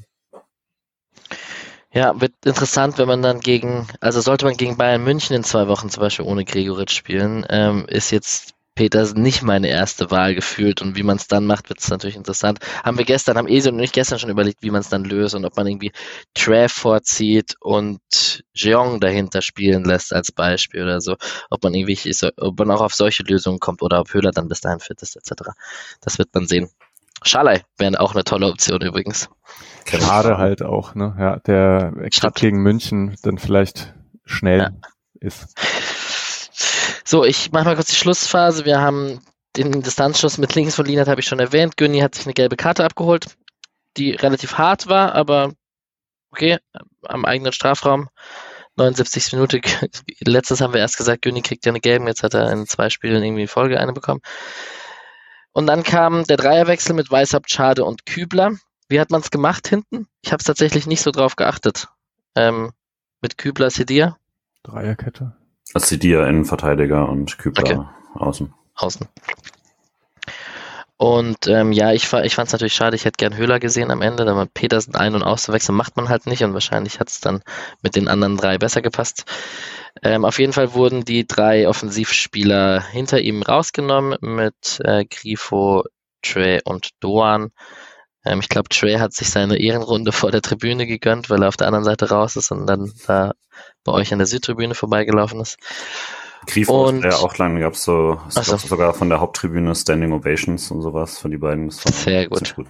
Ja, wird interessant, wenn man dann gegen, also sollte man gegen Bayern München in zwei Wochen zum Beispiel ohne Gregoritsch spielen, ähm, ist jetzt Petersen nicht meine erste Wahl gefühlt und wie man es dann macht, wird es natürlich interessant. Haben wir gestern, haben Esel und ich gestern schon überlegt, wie man es dann löst und ob man irgendwie Trav vorzieht und Jeong dahinter spielen lässt als Beispiel oder so, ob man irgendwie, ob man auch auf solche Lösungen kommt oder ob Höhler dann bis dahin fit ist etc. Das wird man sehen. Schalay wäre auch eine tolle Option übrigens.
Gerade halt auch, ne? Ja, der gerade gegen München dann vielleicht schnell ja. ist.
So, ich mache mal kurz die Schlussphase. Wir haben den Distanzschuss mit links von Linat, habe ich schon erwähnt. Günni hat sich eine gelbe Karte abgeholt, die relativ hart war, aber okay, am eigenen Strafraum. 79. Minute. <laughs> Letztes haben wir erst gesagt, Günni kriegt ja eine gelbe, jetzt hat er in zwei Spielen irgendwie in Folge eine bekommen. Und dann kam der Dreierwechsel mit Weißhaupt, Schade und Kübler. Wie hat man es gemacht hinten? Ich habe es tatsächlich nicht so drauf geachtet. Ähm, mit Kübler, Sedir.
Dreierkette.
Acidia Innenverteidiger und Kübler okay. außen.
Außen. Und ähm, ja, ich, ich fand es natürlich schade, ich hätte gern Höhler gesehen am Ende, da man Petersen ein- und auszuwechseln, macht man halt nicht und wahrscheinlich hat es dann mit den anderen drei besser gepasst. Ähm, auf jeden Fall wurden die drei Offensivspieler hinter ihm rausgenommen mit äh, Grifo, Trey und Doan. Ähm, ich glaube, Trey hat sich seine Ehrenrunde vor der Tribüne gegönnt, weil er auf der anderen Seite raus ist und dann da bei euch an der Südtribüne vorbeigelaufen ist.
Grifo und ja auch lange gab es so, es so. sogar von der Haupttribüne Standing Ovations und sowas für die beiden.
sehr gut. gut.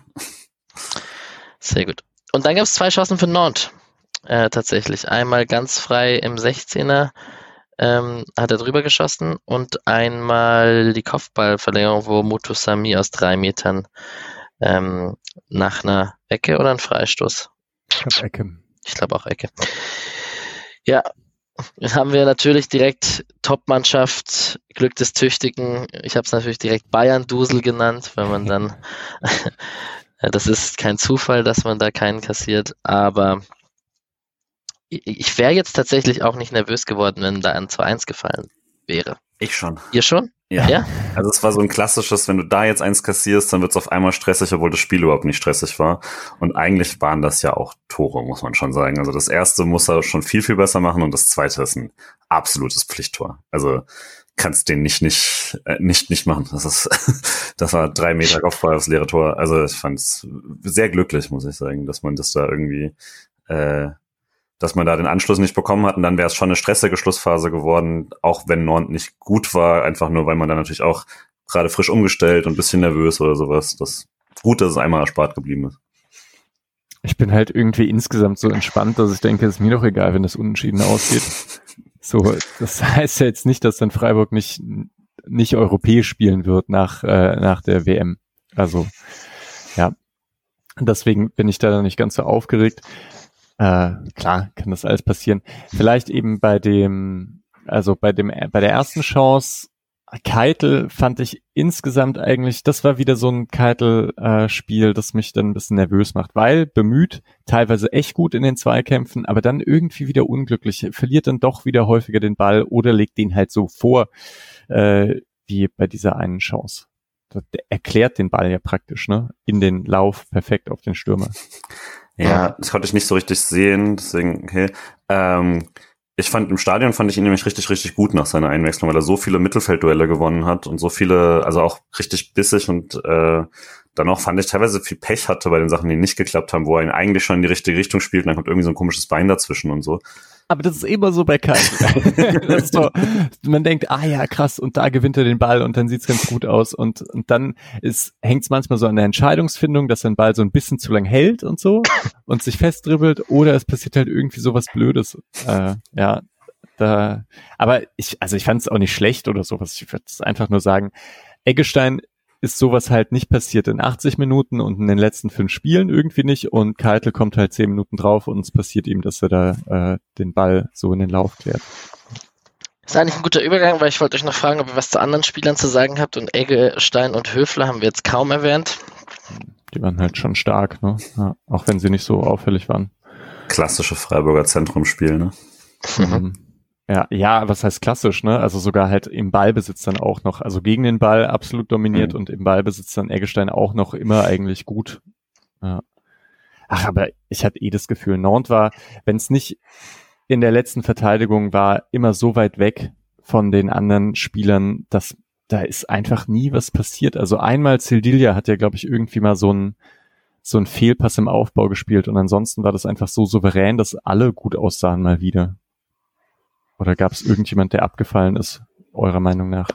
Sehr gut. Und dann gab es zwei Chancen für Nord. Äh, tatsächlich. Einmal ganz frei im 16er ähm, hat er drüber geschossen und einmal die Kopfballverlängerung, wo Mutusami aus drei Metern ähm, nach einer Ecke oder einem Freistoß? Ich glaube Ecke. Ich glaube auch Ecke. Ja, Jetzt haben wir natürlich direkt Top-Mannschaft, Glück des Tüchtigen. Ich habe es natürlich direkt Bayern-Dusel genannt, weil man dann, <laughs> das ist kein Zufall, dass man da keinen kassiert, aber ich wäre jetzt tatsächlich auch nicht nervös geworden, wenn da ein 2-1 gefallen wäre.
Ich schon.
Ihr schon?
Ja. ja. Also es war so ein klassisches, wenn du da jetzt eins kassierst, dann wird es auf einmal stressig, obwohl das Spiel überhaupt nicht stressig war. Und eigentlich waren das ja auch Tore, muss man schon sagen. Also das erste muss er schon viel, viel besser machen und das zweite ist ein absolutes Pflichttor. Also kannst den nicht, nicht, äh, nicht, nicht machen. Das ist, <laughs> das war drei Meter Kopfball aufs leere Tor. Also ich fand es sehr glücklich, muss ich sagen, dass man das da irgendwie äh, dass man da den Anschluss nicht bekommen hat und dann wäre es schon eine stressige Schlussphase geworden, auch wenn Nord nicht gut war, einfach nur, weil man dann natürlich auch gerade frisch umgestellt und ein bisschen nervös oder sowas. Das gut, dass es einmal erspart geblieben ist.
Ich bin halt irgendwie insgesamt so entspannt, dass ich denke, es ist mir doch egal, wenn das unentschieden ausgeht. <laughs> So, das heißt ja jetzt nicht, dass dann Freiburg nicht, nicht europäisch spielen wird nach, äh, nach der WM. Also, ja. Deswegen bin ich da nicht ganz so aufgeregt. Äh, klar, kann das alles passieren. Vielleicht eben bei dem, also bei dem, bei der ersten Chance, Keitel fand ich insgesamt eigentlich, das war wieder so ein Keitel-Spiel, äh, das mich dann ein bisschen nervös macht, weil bemüht, teilweise echt gut in den Zweikämpfen, aber dann irgendwie wieder unglücklich, verliert dann doch wieder häufiger den Ball oder legt den halt so vor, äh, wie bei dieser einen Chance. Das erklärt den Ball ja praktisch, ne? In den Lauf perfekt auf den Stürmer. <laughs>
Ja, das konnte ich nicht so richtig sehen, deswegen, okay. Ähm, ich fand im Stadion fand ich ihn nämlich richtig, richtig gut nach seiner Einwechslung, weil er so viele Mittelfeldduelle gewonnen hat und so viele, also auch richtig bissig und äh, dann auch fand ich teilweise viel Pech hatte bei den Sachen, die nicht geklappt haben, wo er ihn eigentlich schon in die richtige Richtung spielt und dann kommt irgendwie so ein komisches Bein dazwischen und so.
Aber das ist immer so bei Kai. <laughs> so, man denkt, ah ja, krass, und da gewinnt er den Ball und dann sieht's ganz gut aus. Und, und dann hängt es manchmal so an der Entscheidungsfindung, dass ein Ball so ein bisschen zu lang hält und so und sich festdribbelt, oder es passiert halt irgendwie sowas Blödes. Äh, ja, da, aber ich, also ich fand es auch nicht schlecht oder sowas. Ich würde einfach nur sagen, Eggestein ist sowas halt nicht passiert in 80 Minuten und in den letzten fünf Spielen irgendwie nicht und Keitel kommt halt zehn Minuten drauf und es passiert ihm, dass er da äh, den Ball so in den Lauf klärt.
Das ist eigentlich ein guter Übergang, weil ich wollte euch noch fragen, ob ihr was zu anderen Spielern zu sagen habt und Eggestein und Höfler haben wir jetzt kaum erwähnt.
Die waren halt schon stark, ne? Ja, auch wenn sie nicht so auffällig waren.
Klassische Freiburger Zentrumspiel, ne?
Mhm. Ja, ja, was heißt klassisch, ne? Also sogar halt im Ballbesitz dann auch noch, also gegen den Ball absolut dominiert mhm. und im Ballbesitz dann Eggestein auch noch immer eigentlich gut. Ja. Ach, aber ich hatte eh das Gefühl, Nantes war, wenn es nicht in der letzten Verteidigung war, immer so weit weg von den anderen Spielern, dass da ist einfach nie was passiert. Also einmal Sildilia hat ja, glaube ich, irgendwie mal so ein so ein Fehlpass im Aufbau gespielt und ansonsten war das einfach so souverän, dass alle gut aussahen mal wieder. Oder gab es irgendjemand, der abgefallen ist, eurer Meinung nach?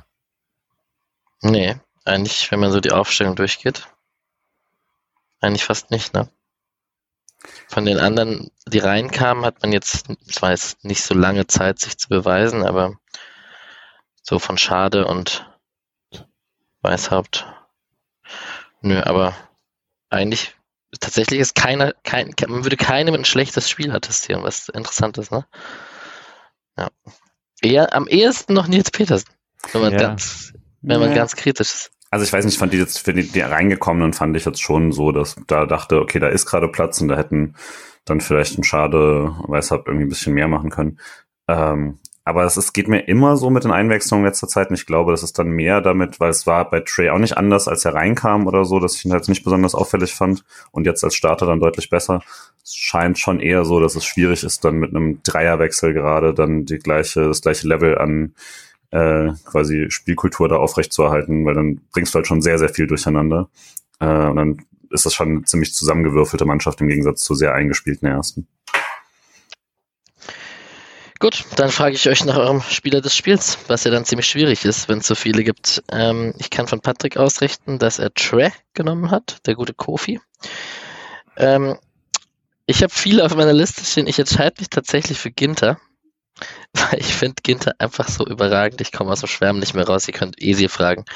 Nee, eigentlich, wenn man so die Aufstellung durchgeht, eigentlich fast nicht, ne? Von den anderen, die reinkamen, hat man jetzt, zwar jetzt nicht so lange Zeit, sich zu beweisen, aber so von Schade und Weißhaupt. Nö, aber eigentlich, tatsächlich ist keiner, kein, man würde keinem ein schlechtes Spiel attestieren, was interessant ist, ne? Ja. Eher, am ehesten noch Nils Petersen, wenn man, ja. ganz, wenn man ja. ganz kritisch ist.
Also ich weiß nicht, fand die jetzt für die, die reingekommenen fand ich jetzt schon so, dass da dachte, okay, da ist gerade Platz und da hätten dann vielleicht ein Schade, weiß hab irgendwie ein bisschen mehr machen können. Ähm, aber es ist, geht mir immer so mit den Einwechslungen letzter Zeit und ich glaube, das ist dann mehr damit, weil es war bei Trey auch nicht anders, als er reinkam oder so, dass ich ihn halt nicht besonders auffällig fand und jetzt als Starter dann deutlich besser. Es scheint schon eher so, dass es schwierig ist, dann mit einem Dreierwechsel gerade dann die gleiche, das gleiche Level an äh, quasi Spielkultur da aufrechtzuerhalten, weil dann bringst du halt schon sehr, sehr viel durcheinander. Äh, und dann ist das schon eine ziemlich zusammengewürfelte Mannschaft im Gegensatz zu sehr eingespielten ersten.
Gut, dann frage ich euch nach eurem Spieler des Spiels, was ja dann ziemlich schwierig ist, wenn es so viele gibt. Ähm, ich kann von Patrick ausrichten, dass er Tre genommen hat, der gute Kofi. Ähm, ich habe viele auf meiner Liste stehen. Ich entscheide mich tatsächlich für Ginter, <laughs> weil ich finde Ginter einfach so überragend. Ich komme aus dem Schwärmen nicht mehr raus. Ihr könnt Easy fragen.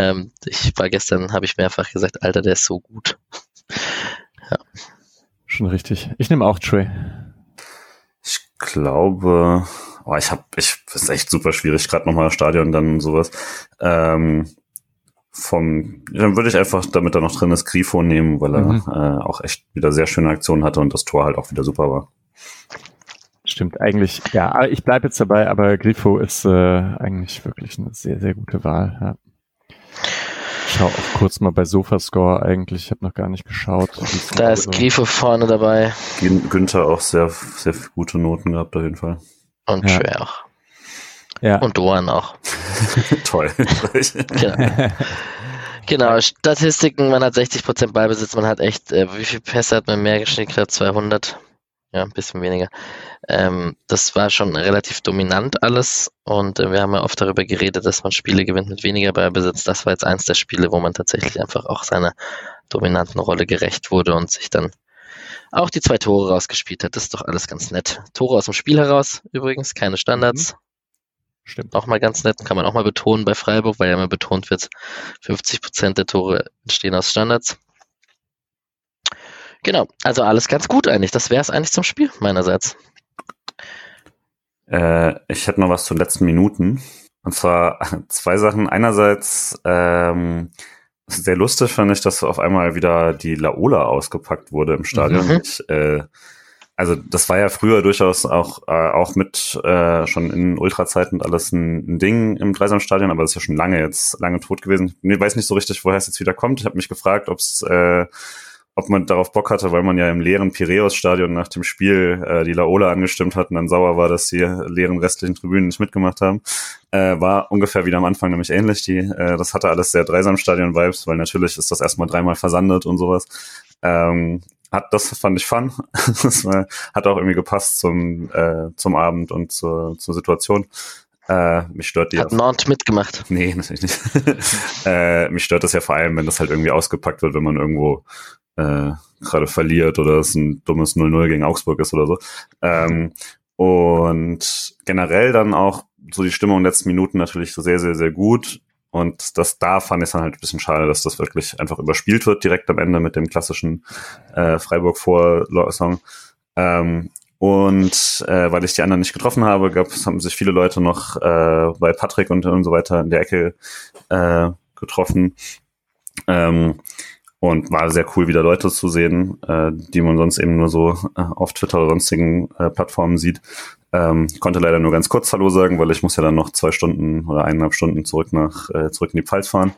Ähm, ich war gestern, habe ich mehrfach gesagt, Alter, der ist so gut.
ja. Schon richtig. Ich nehme auch Trey.
Ich glaube, oh, ich habe, ich ist echt super schwierig, gerade nochmal Stadion dann sowas. Ähm, vom, dann würde ich einfach, damit er noch drin ist, Grifo nehmen, weil er mhm. äh, auch echt wieder sehr schöne Aktionen hatte und das Tor halt auch wieder super war.
Stimmt, eigentlich, ja, ich bleibe jetzt dabei, aber Grifo ist äh, eigentlich wirklich eine sehr, sehr gute Wahl. Ja. Schau auch kurz mal bei Sofascore eigentlich, ich habe noch gar nicht geschaut.
Da ist Grifo vorne dabei.
Günther auch sehr, sehr gute Noten gehabt auf jeden Fall.
Und ja. Schwer auch. Ja. Und Doan auch. <laughs>
Toll.
genau. genau, Statistiken, man hat 60% Ballbesitz, man hat echt, äh, wie viel Pässe hat man mehr geschickt? 200? Ja, ein bisschen weniger. Ähm, das war schon relativ dominant alles und äh, wir haben ja oft darüber geredet, dass man Spiele gewinnt mit weniger Ballbesitz. Das war jetzt eins der Spiele, wo man tatsächlich einfach auch seiner dominanten Rolle gerecht wurde und sich dann auch die zwei Tore rausgespielt hat. Das ist doch alles ganz nett. Tore aus dem Spiel heraus übrigens, keine Standards. Mhm. Stimmt. Auch mal ganz nett, kann man auch mal betonen bei Freiburg, weil ja immer betont wird, 50 Prozent der Tore entstehen aus Standards. Genau, also alles ganz gut eigentlich. Das wäre es eigentlich zum Spiel meinerseits.
Äh, ich hätte noch was zu den letzten Minuten. Und zwar <laughs> zwei Sachen. Einerseits ähm, sehr lustig fand ich, dass auf einmal wieder die Laola ausgepackt wurde im Stadion. Mhm. Ich, äh, also das war ja früher durchaus auch äh, auch mit äh, schon in Ultrazeiten und alles ein, ein Ding im Dreisamstadion, aber das ist ja schon lange jetzt lange tot gewesen. Ich weiß nicht so richtig, woher es jetzt wieder kommt. Ich habe mich gefragt, ob es äh, ob man darauf Bock hatte, weil man ja im leeren Piräus-Stadion nach dem Spiel äh, die Laola angestimmt hat und dann sauer war, dass die leeren restlichen Tribünen nicht mitgemacht haben. Äh, war ungefähr wieder am Anfang nämlich ähnlich. Die, äh, das hatte alles sehr Dreisam-Stadion-Vibes, weil natürlich ist das erstmal dreimal versandet und sowas. Ähm, hat, das fand ich fun. <laughs> das war, hat auch irgendwie gepasst zum, äh, zum Abend und zur, zur Situation. Äh, mich stört die.
Hat Nord mitgemacht?
Nee, natürlich nicht. <laughs> äh, mich stört das ja vor allem, wenn das halt irgendwie ausgepackt wird, wenn man irgendwo äh, gerade verliert oder es ein dummes 0-0 gegen Augsburg ist oder so. Ähm, und generell dann auch so die Stimmung in den letzten Minuten natürlich so sehr, sehr, sehr gut. Und das da fand ich dann halt ein bisschen schade, dass das wirklich einfach überspielt wird, direkt am Ende mit dem klassischen äh, Freiburg-Vor-Song. Ähm, und äh, weil ich die anderen nicht getroffen habe, gab, haben sich viele Leute noch äh, bei Patrick und, und so weiter in der Ecke äh, getroffen. Ähm, und war sehr cool, wieder Leute zu sehen, äh, die man sonst eben nur so äh, auf Twitter oder sonstigen äh, Plattformen sieht. Ähm, ich konnte leider nur ganz kurz Hallo sagen, weil ich muss ja dann noch zwei Stunden oder eineinhalb Stunden zurück nach äh, zurück in die Pfalz fahren.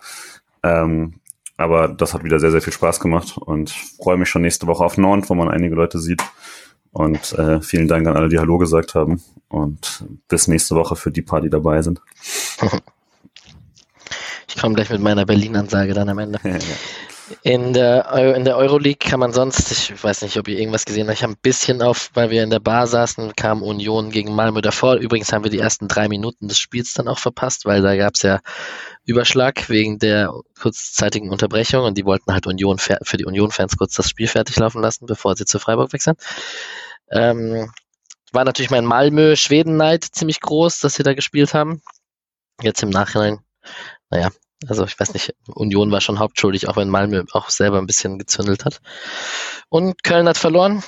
Ähm, aber das hat wieder sehr, sehr viel Spaß gemacht und freue mich schon nächste Woche auf Nord, wo man einige Leute sieht. Und äh, vielen Dank an alle, die Hallo gesagt haben. Und bis nächste Woche für die paar, die dabei sind. <laughs>
Ich komme gleich mit meiner Berlin-Ansage dann am Ende. Ja, <laughs> ja. In der, in der Euroleague kann man sonst, ich weiß nicht, ob ihr irgendwas gesehen habt, ich habe ein bisschen auf, weil wir in der Bar saßen, kam Union gegen Malmö davor. Übrigens haben wir die ersten drei Minuten des Spiels dann auch verpasst, weil da gab es ja Überschlag wegen der kurzzeitigen Unterbrechung und die wollten halt Union für die Union-Fans kurz das Spiel fertig laufen lassen, bevor sie zu Freiburg wechseln. Ähm, war natürlich mein Malmö-Schweden-Neid ziemlich groß, dass sie da gespielt haben. Jetzt im Nachhinein, naja, also ich weiß nicht, Union war schon hauptschuldig, auch wenn Malmö auch selber ein bisschen gezündelt hat. Und Köln hat verloren.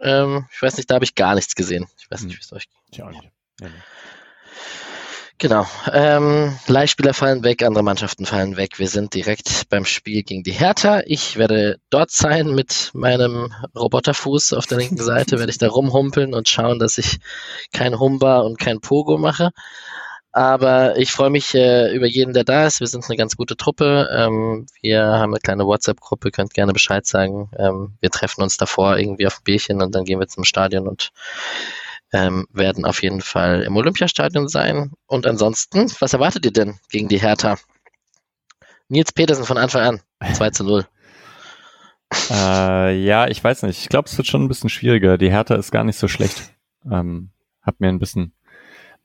Ähm, ich weiß nicht, da habe ich gar nichts gesehen. Ich weiß nicht, hm. wie es euch geht. Ja, Genau. Ähm, Leihspieler fallen weg, andere Mannschaften fallen weg. Wir sind direkt beim Spiel gegen die Hertha. Ich werde dort sein mit meinem Roboterfuß auf der linken Seite, <laughs> werde ich da rumhumpeln und schauen, dass ich kein Humba und kein Pogo mache. Aber ich freue mich äh, über jeden, der da ist. Wir sind eine ganz gute Truppe. Ähm, wir haben eine kleine WhatsApp-Gruppe, könnt gerne Bescheid sagen. Ähm, wir treffen uns davor irgendwie auf ein Bierchen und dann gehen wir zum Stadion und ähm, werden auf jeden Fall im Olympiastadion sein. Und ansonsten, was erwartet ihr denn gegen die Hertha? Nils Petersen von Anfang an, <laughs> 2 zu 0.
Äh, ja, ich weiß nicht. Ich glaube, es wird schon ein bisschen schwieriger. Die Hertha ist gar nicht so schlecht. Ähm, hab mir ein bisschen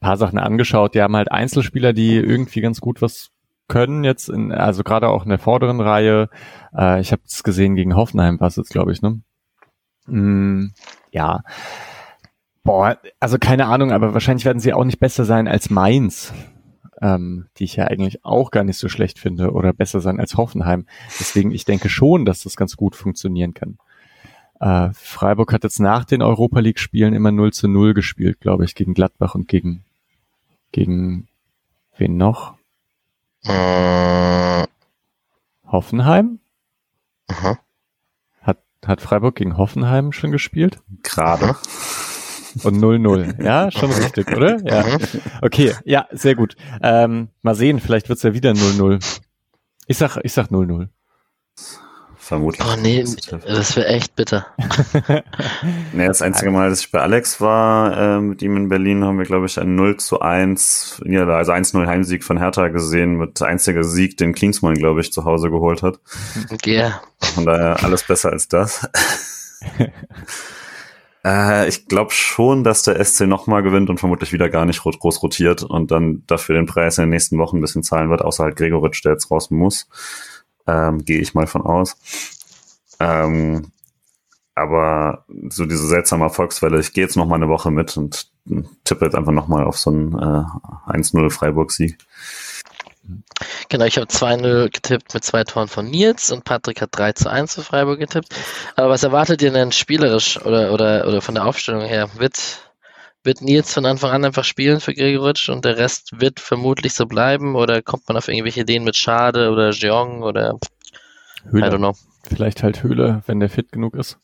paar Sachen angeschaut. Die haben halt Einzelspieler, die irgendwie ganz gut was können jetzt, in, also gerade auch in der vorderen Reihe. Äh, ich habe es gesehen gegen Hoffenheim, was jetzt, glaube ich, ne? Mm, ja. Boah, also keine Ahnung, aber wahrscheinlich werden sie auch nicht besser sein als Mainz, ähm, die ich ja eigentlich auch gar nicht so schlecht finde, oder besser sein als Hoffenheim. Deswegen, ich denke schon, dass das ganz gut funktionieren kann. Äh, Freiburg hat jetzt nach den Europa League-Spielen immer 0 zu 0 gespielt, glaube ich, gegen Gladbach und gegen, gegen wen noch? Äh. Hoffenheim? Aha. Hat, hat Freiburg gegen Hoffenheim schon gespielt?
Gerade.
Und 0-0. Ja, schon richtig, oder? Ja. Okay, ja, sehr gut. Ähm, mal sehen, vielleicht wird's ja wieder 0-0. Ich sag, ich sag 0-0.
Vermutlich.
Oh nee, das wäre echt bitter. <laughs>
nee, das einzige Mal, dass ich bei Alex war, äh, mit ihm in Berlin, haben wir, glaube ich, ein 0 zu 1, ja, also 1-0 Heimsieg von Hertha gesehen, mit einziger Sieg, den Klinsmann, glaube ich, zu Hause geholt hat.
Ja.
Von daher alles besser als das. <laughs> äh, ich glaube schon, dass der SC nochmal gewinnt und vermutlich wieder gar nicht groß rotiert und dann dafür den Preis in den nächsten Wochen ein bisschen zahlen wird, außer halt Gregoritsch, der jetzt raus muss ähm, gehe ich mal von aus. Ähm, aber so diese seltsame Erfolgswelle, ich gehe jetzt noch mal eine Woche mit und tippe jetzt einfach noch mal auf so einen äh, 1-0 Freiburg-Sieg.
Genau, ich habe 2-0 getippt mit zwei Toren von Nils und Patrick hat 3 zu 1 für Freiburg getippt. Aber was erwartet ihr denn spielerisch oder, oder, oder von der Aufstellung her? Wird, wird Nils von Anfang an einfach spielen für Gregoritsch und der Rest wird vermutlich so bleiben oder kommt man auf irgendwelche Ideen mit Schade oder Jeong oder
Höhle. I don't know. Vielleicht halt Höhle, wenn der fit genug ist.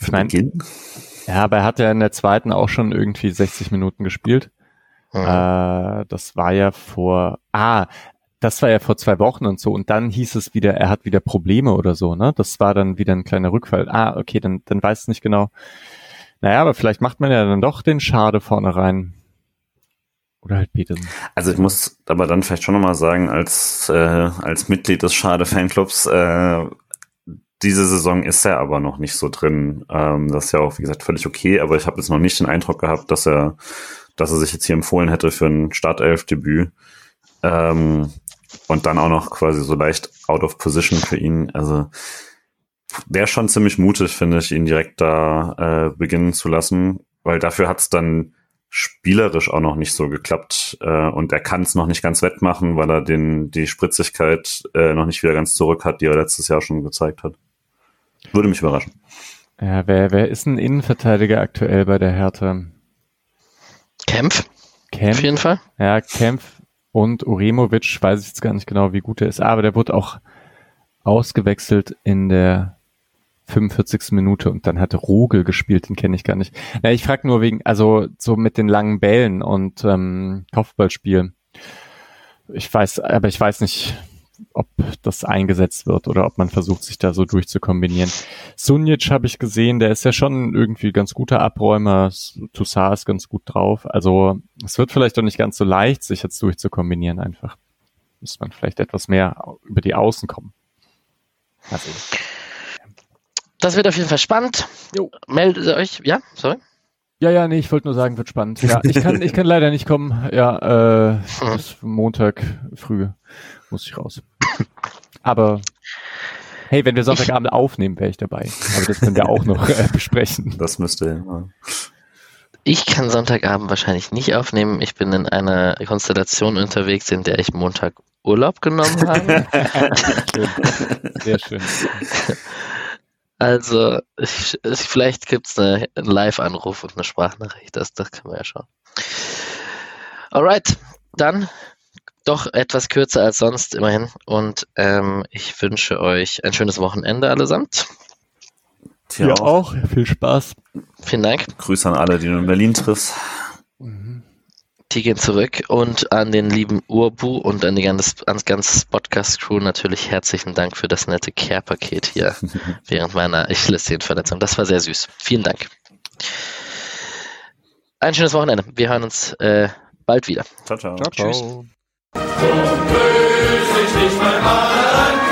Ich mein, ja, aber er hat ja in der zweiten auch schon irgendwie 60 Minuten gespielt. Mhm. Äh, das war ja vor, ah, das war ja vor zwei Wochen und so. Und dann hieß es wieder, er hat wieder Probleme oder so, ne? Das war dann wieder ein kleiner Rückfall. Ah, okay, dann, dann weiß es nicht genau. Naja, aber vielleicht macht man ja dann doch den Schade vorne rein. Oder halt Petersen.
Also ich muss aber dann vielleicht schon nochmal sagen, als, äh, als Mitglied des Schade-Fanclubs, äh, diese Saison ist er aber noch nicht so drin. Ähm, das ist ja auch, wie gesagt, völlig okay, aber ich habe jetzt noch nicht den Eindruck gehabt, dass er, dass er sich jetzt hier empfohlen hätte für ein Startelf-Debüt. Ähm, und dann auch noch quasi so leicht out of position für ihn. Also wäre schon ziemlich mutig, finde ich, ihn direkt da äh, beginnen zu lassen, weil dafür hat es dann spielerisch auch noch nicht so geklappt äh, und er kann es noch nicht ganz wettmachen, weil er den die Spritzigkeit äh, noch nicht wieder ganz zurück hat, die er letztes Jahr schon gezeigt hat. Würde mich überraschen.
Ja, wer, wer ist ein Innenverteidiger aktuell bei der Hertha?
Kempf.
Kempf.
Auf jeden Fall.
Ja, Kempf und Uremovic, weiß ich jetzt gar nicht genau, wie gut er ist, aber der wurde auch ausgewechselt in der 45. Minute und dann hat Rogel gespielt, den kenne ich gar nicht. Ja, ich frage nur wegen, also so mit den langen Bällen und ähm, Kopfballspiel. Ich weiß, aber ich weiß nicht, ob das eingesetzt wird oder ob man versucht, sich da so durchzukombinieren. Sunic habe ich gesehen, der ist ja schon irgendwie ganz guter Abräumer. Toussaint ist ganz gut drauf. Also es wird vielleicht doch nicht ganz so leicht, sich jetzt durchzukombinieren einfach. Muss man vielleicht etwas mehr über die Außen kommen.
Also. Das wird auf jeden Fall spannend. Jo. Meldet euch. Ja, sorry.
Ja, ja, nee, ich wollte nur sagen, wird spannend. Ja, ich kann, ich kann leider nicht kommen. Ja, äh, hm. ist Montag früh muss ich raus. Aber hey, wenn wir Sonntagabend aufnehmen, wäre ich dabei. Aber das können wir auch noch äh, besprechen.
Das müsste. Ja.
Ich kann Sonntagabend wahrscheinlich nicht aufnehmen. Ich bin in einer Konstellation unterwegs, in der ich Montag Urlaub genommen habe. <laughs> Sehr schön. Also, ich, vielleicht gibt es einen Live-Anruf und eine Sprachnachricht. Das, das können wir ja schauen. Alright, dann doch etwas kürzer als sonst immerhin. Und ähm, ich wünsche euch ein schönes Wochenende allesamt.
Dir auch. auch. Viel Spaß.
Vielen Dank.
Grüße an alle, die du in Berlin triffst.
Mhm die gehen zurück und an den lieben Urbu und an die ganze, ans ganze Podcast-Crew natürlich herzlichen Dank für das nette Care-Paket hier <laughs> während meiner Achillessehnenverletzung. Das war sehr süß. Vielen Dank. Ein schönes Wochenende. Wir hören uns äh, bald wieder.
Ciao, ciao. ciao
Tschüss. Ciao. So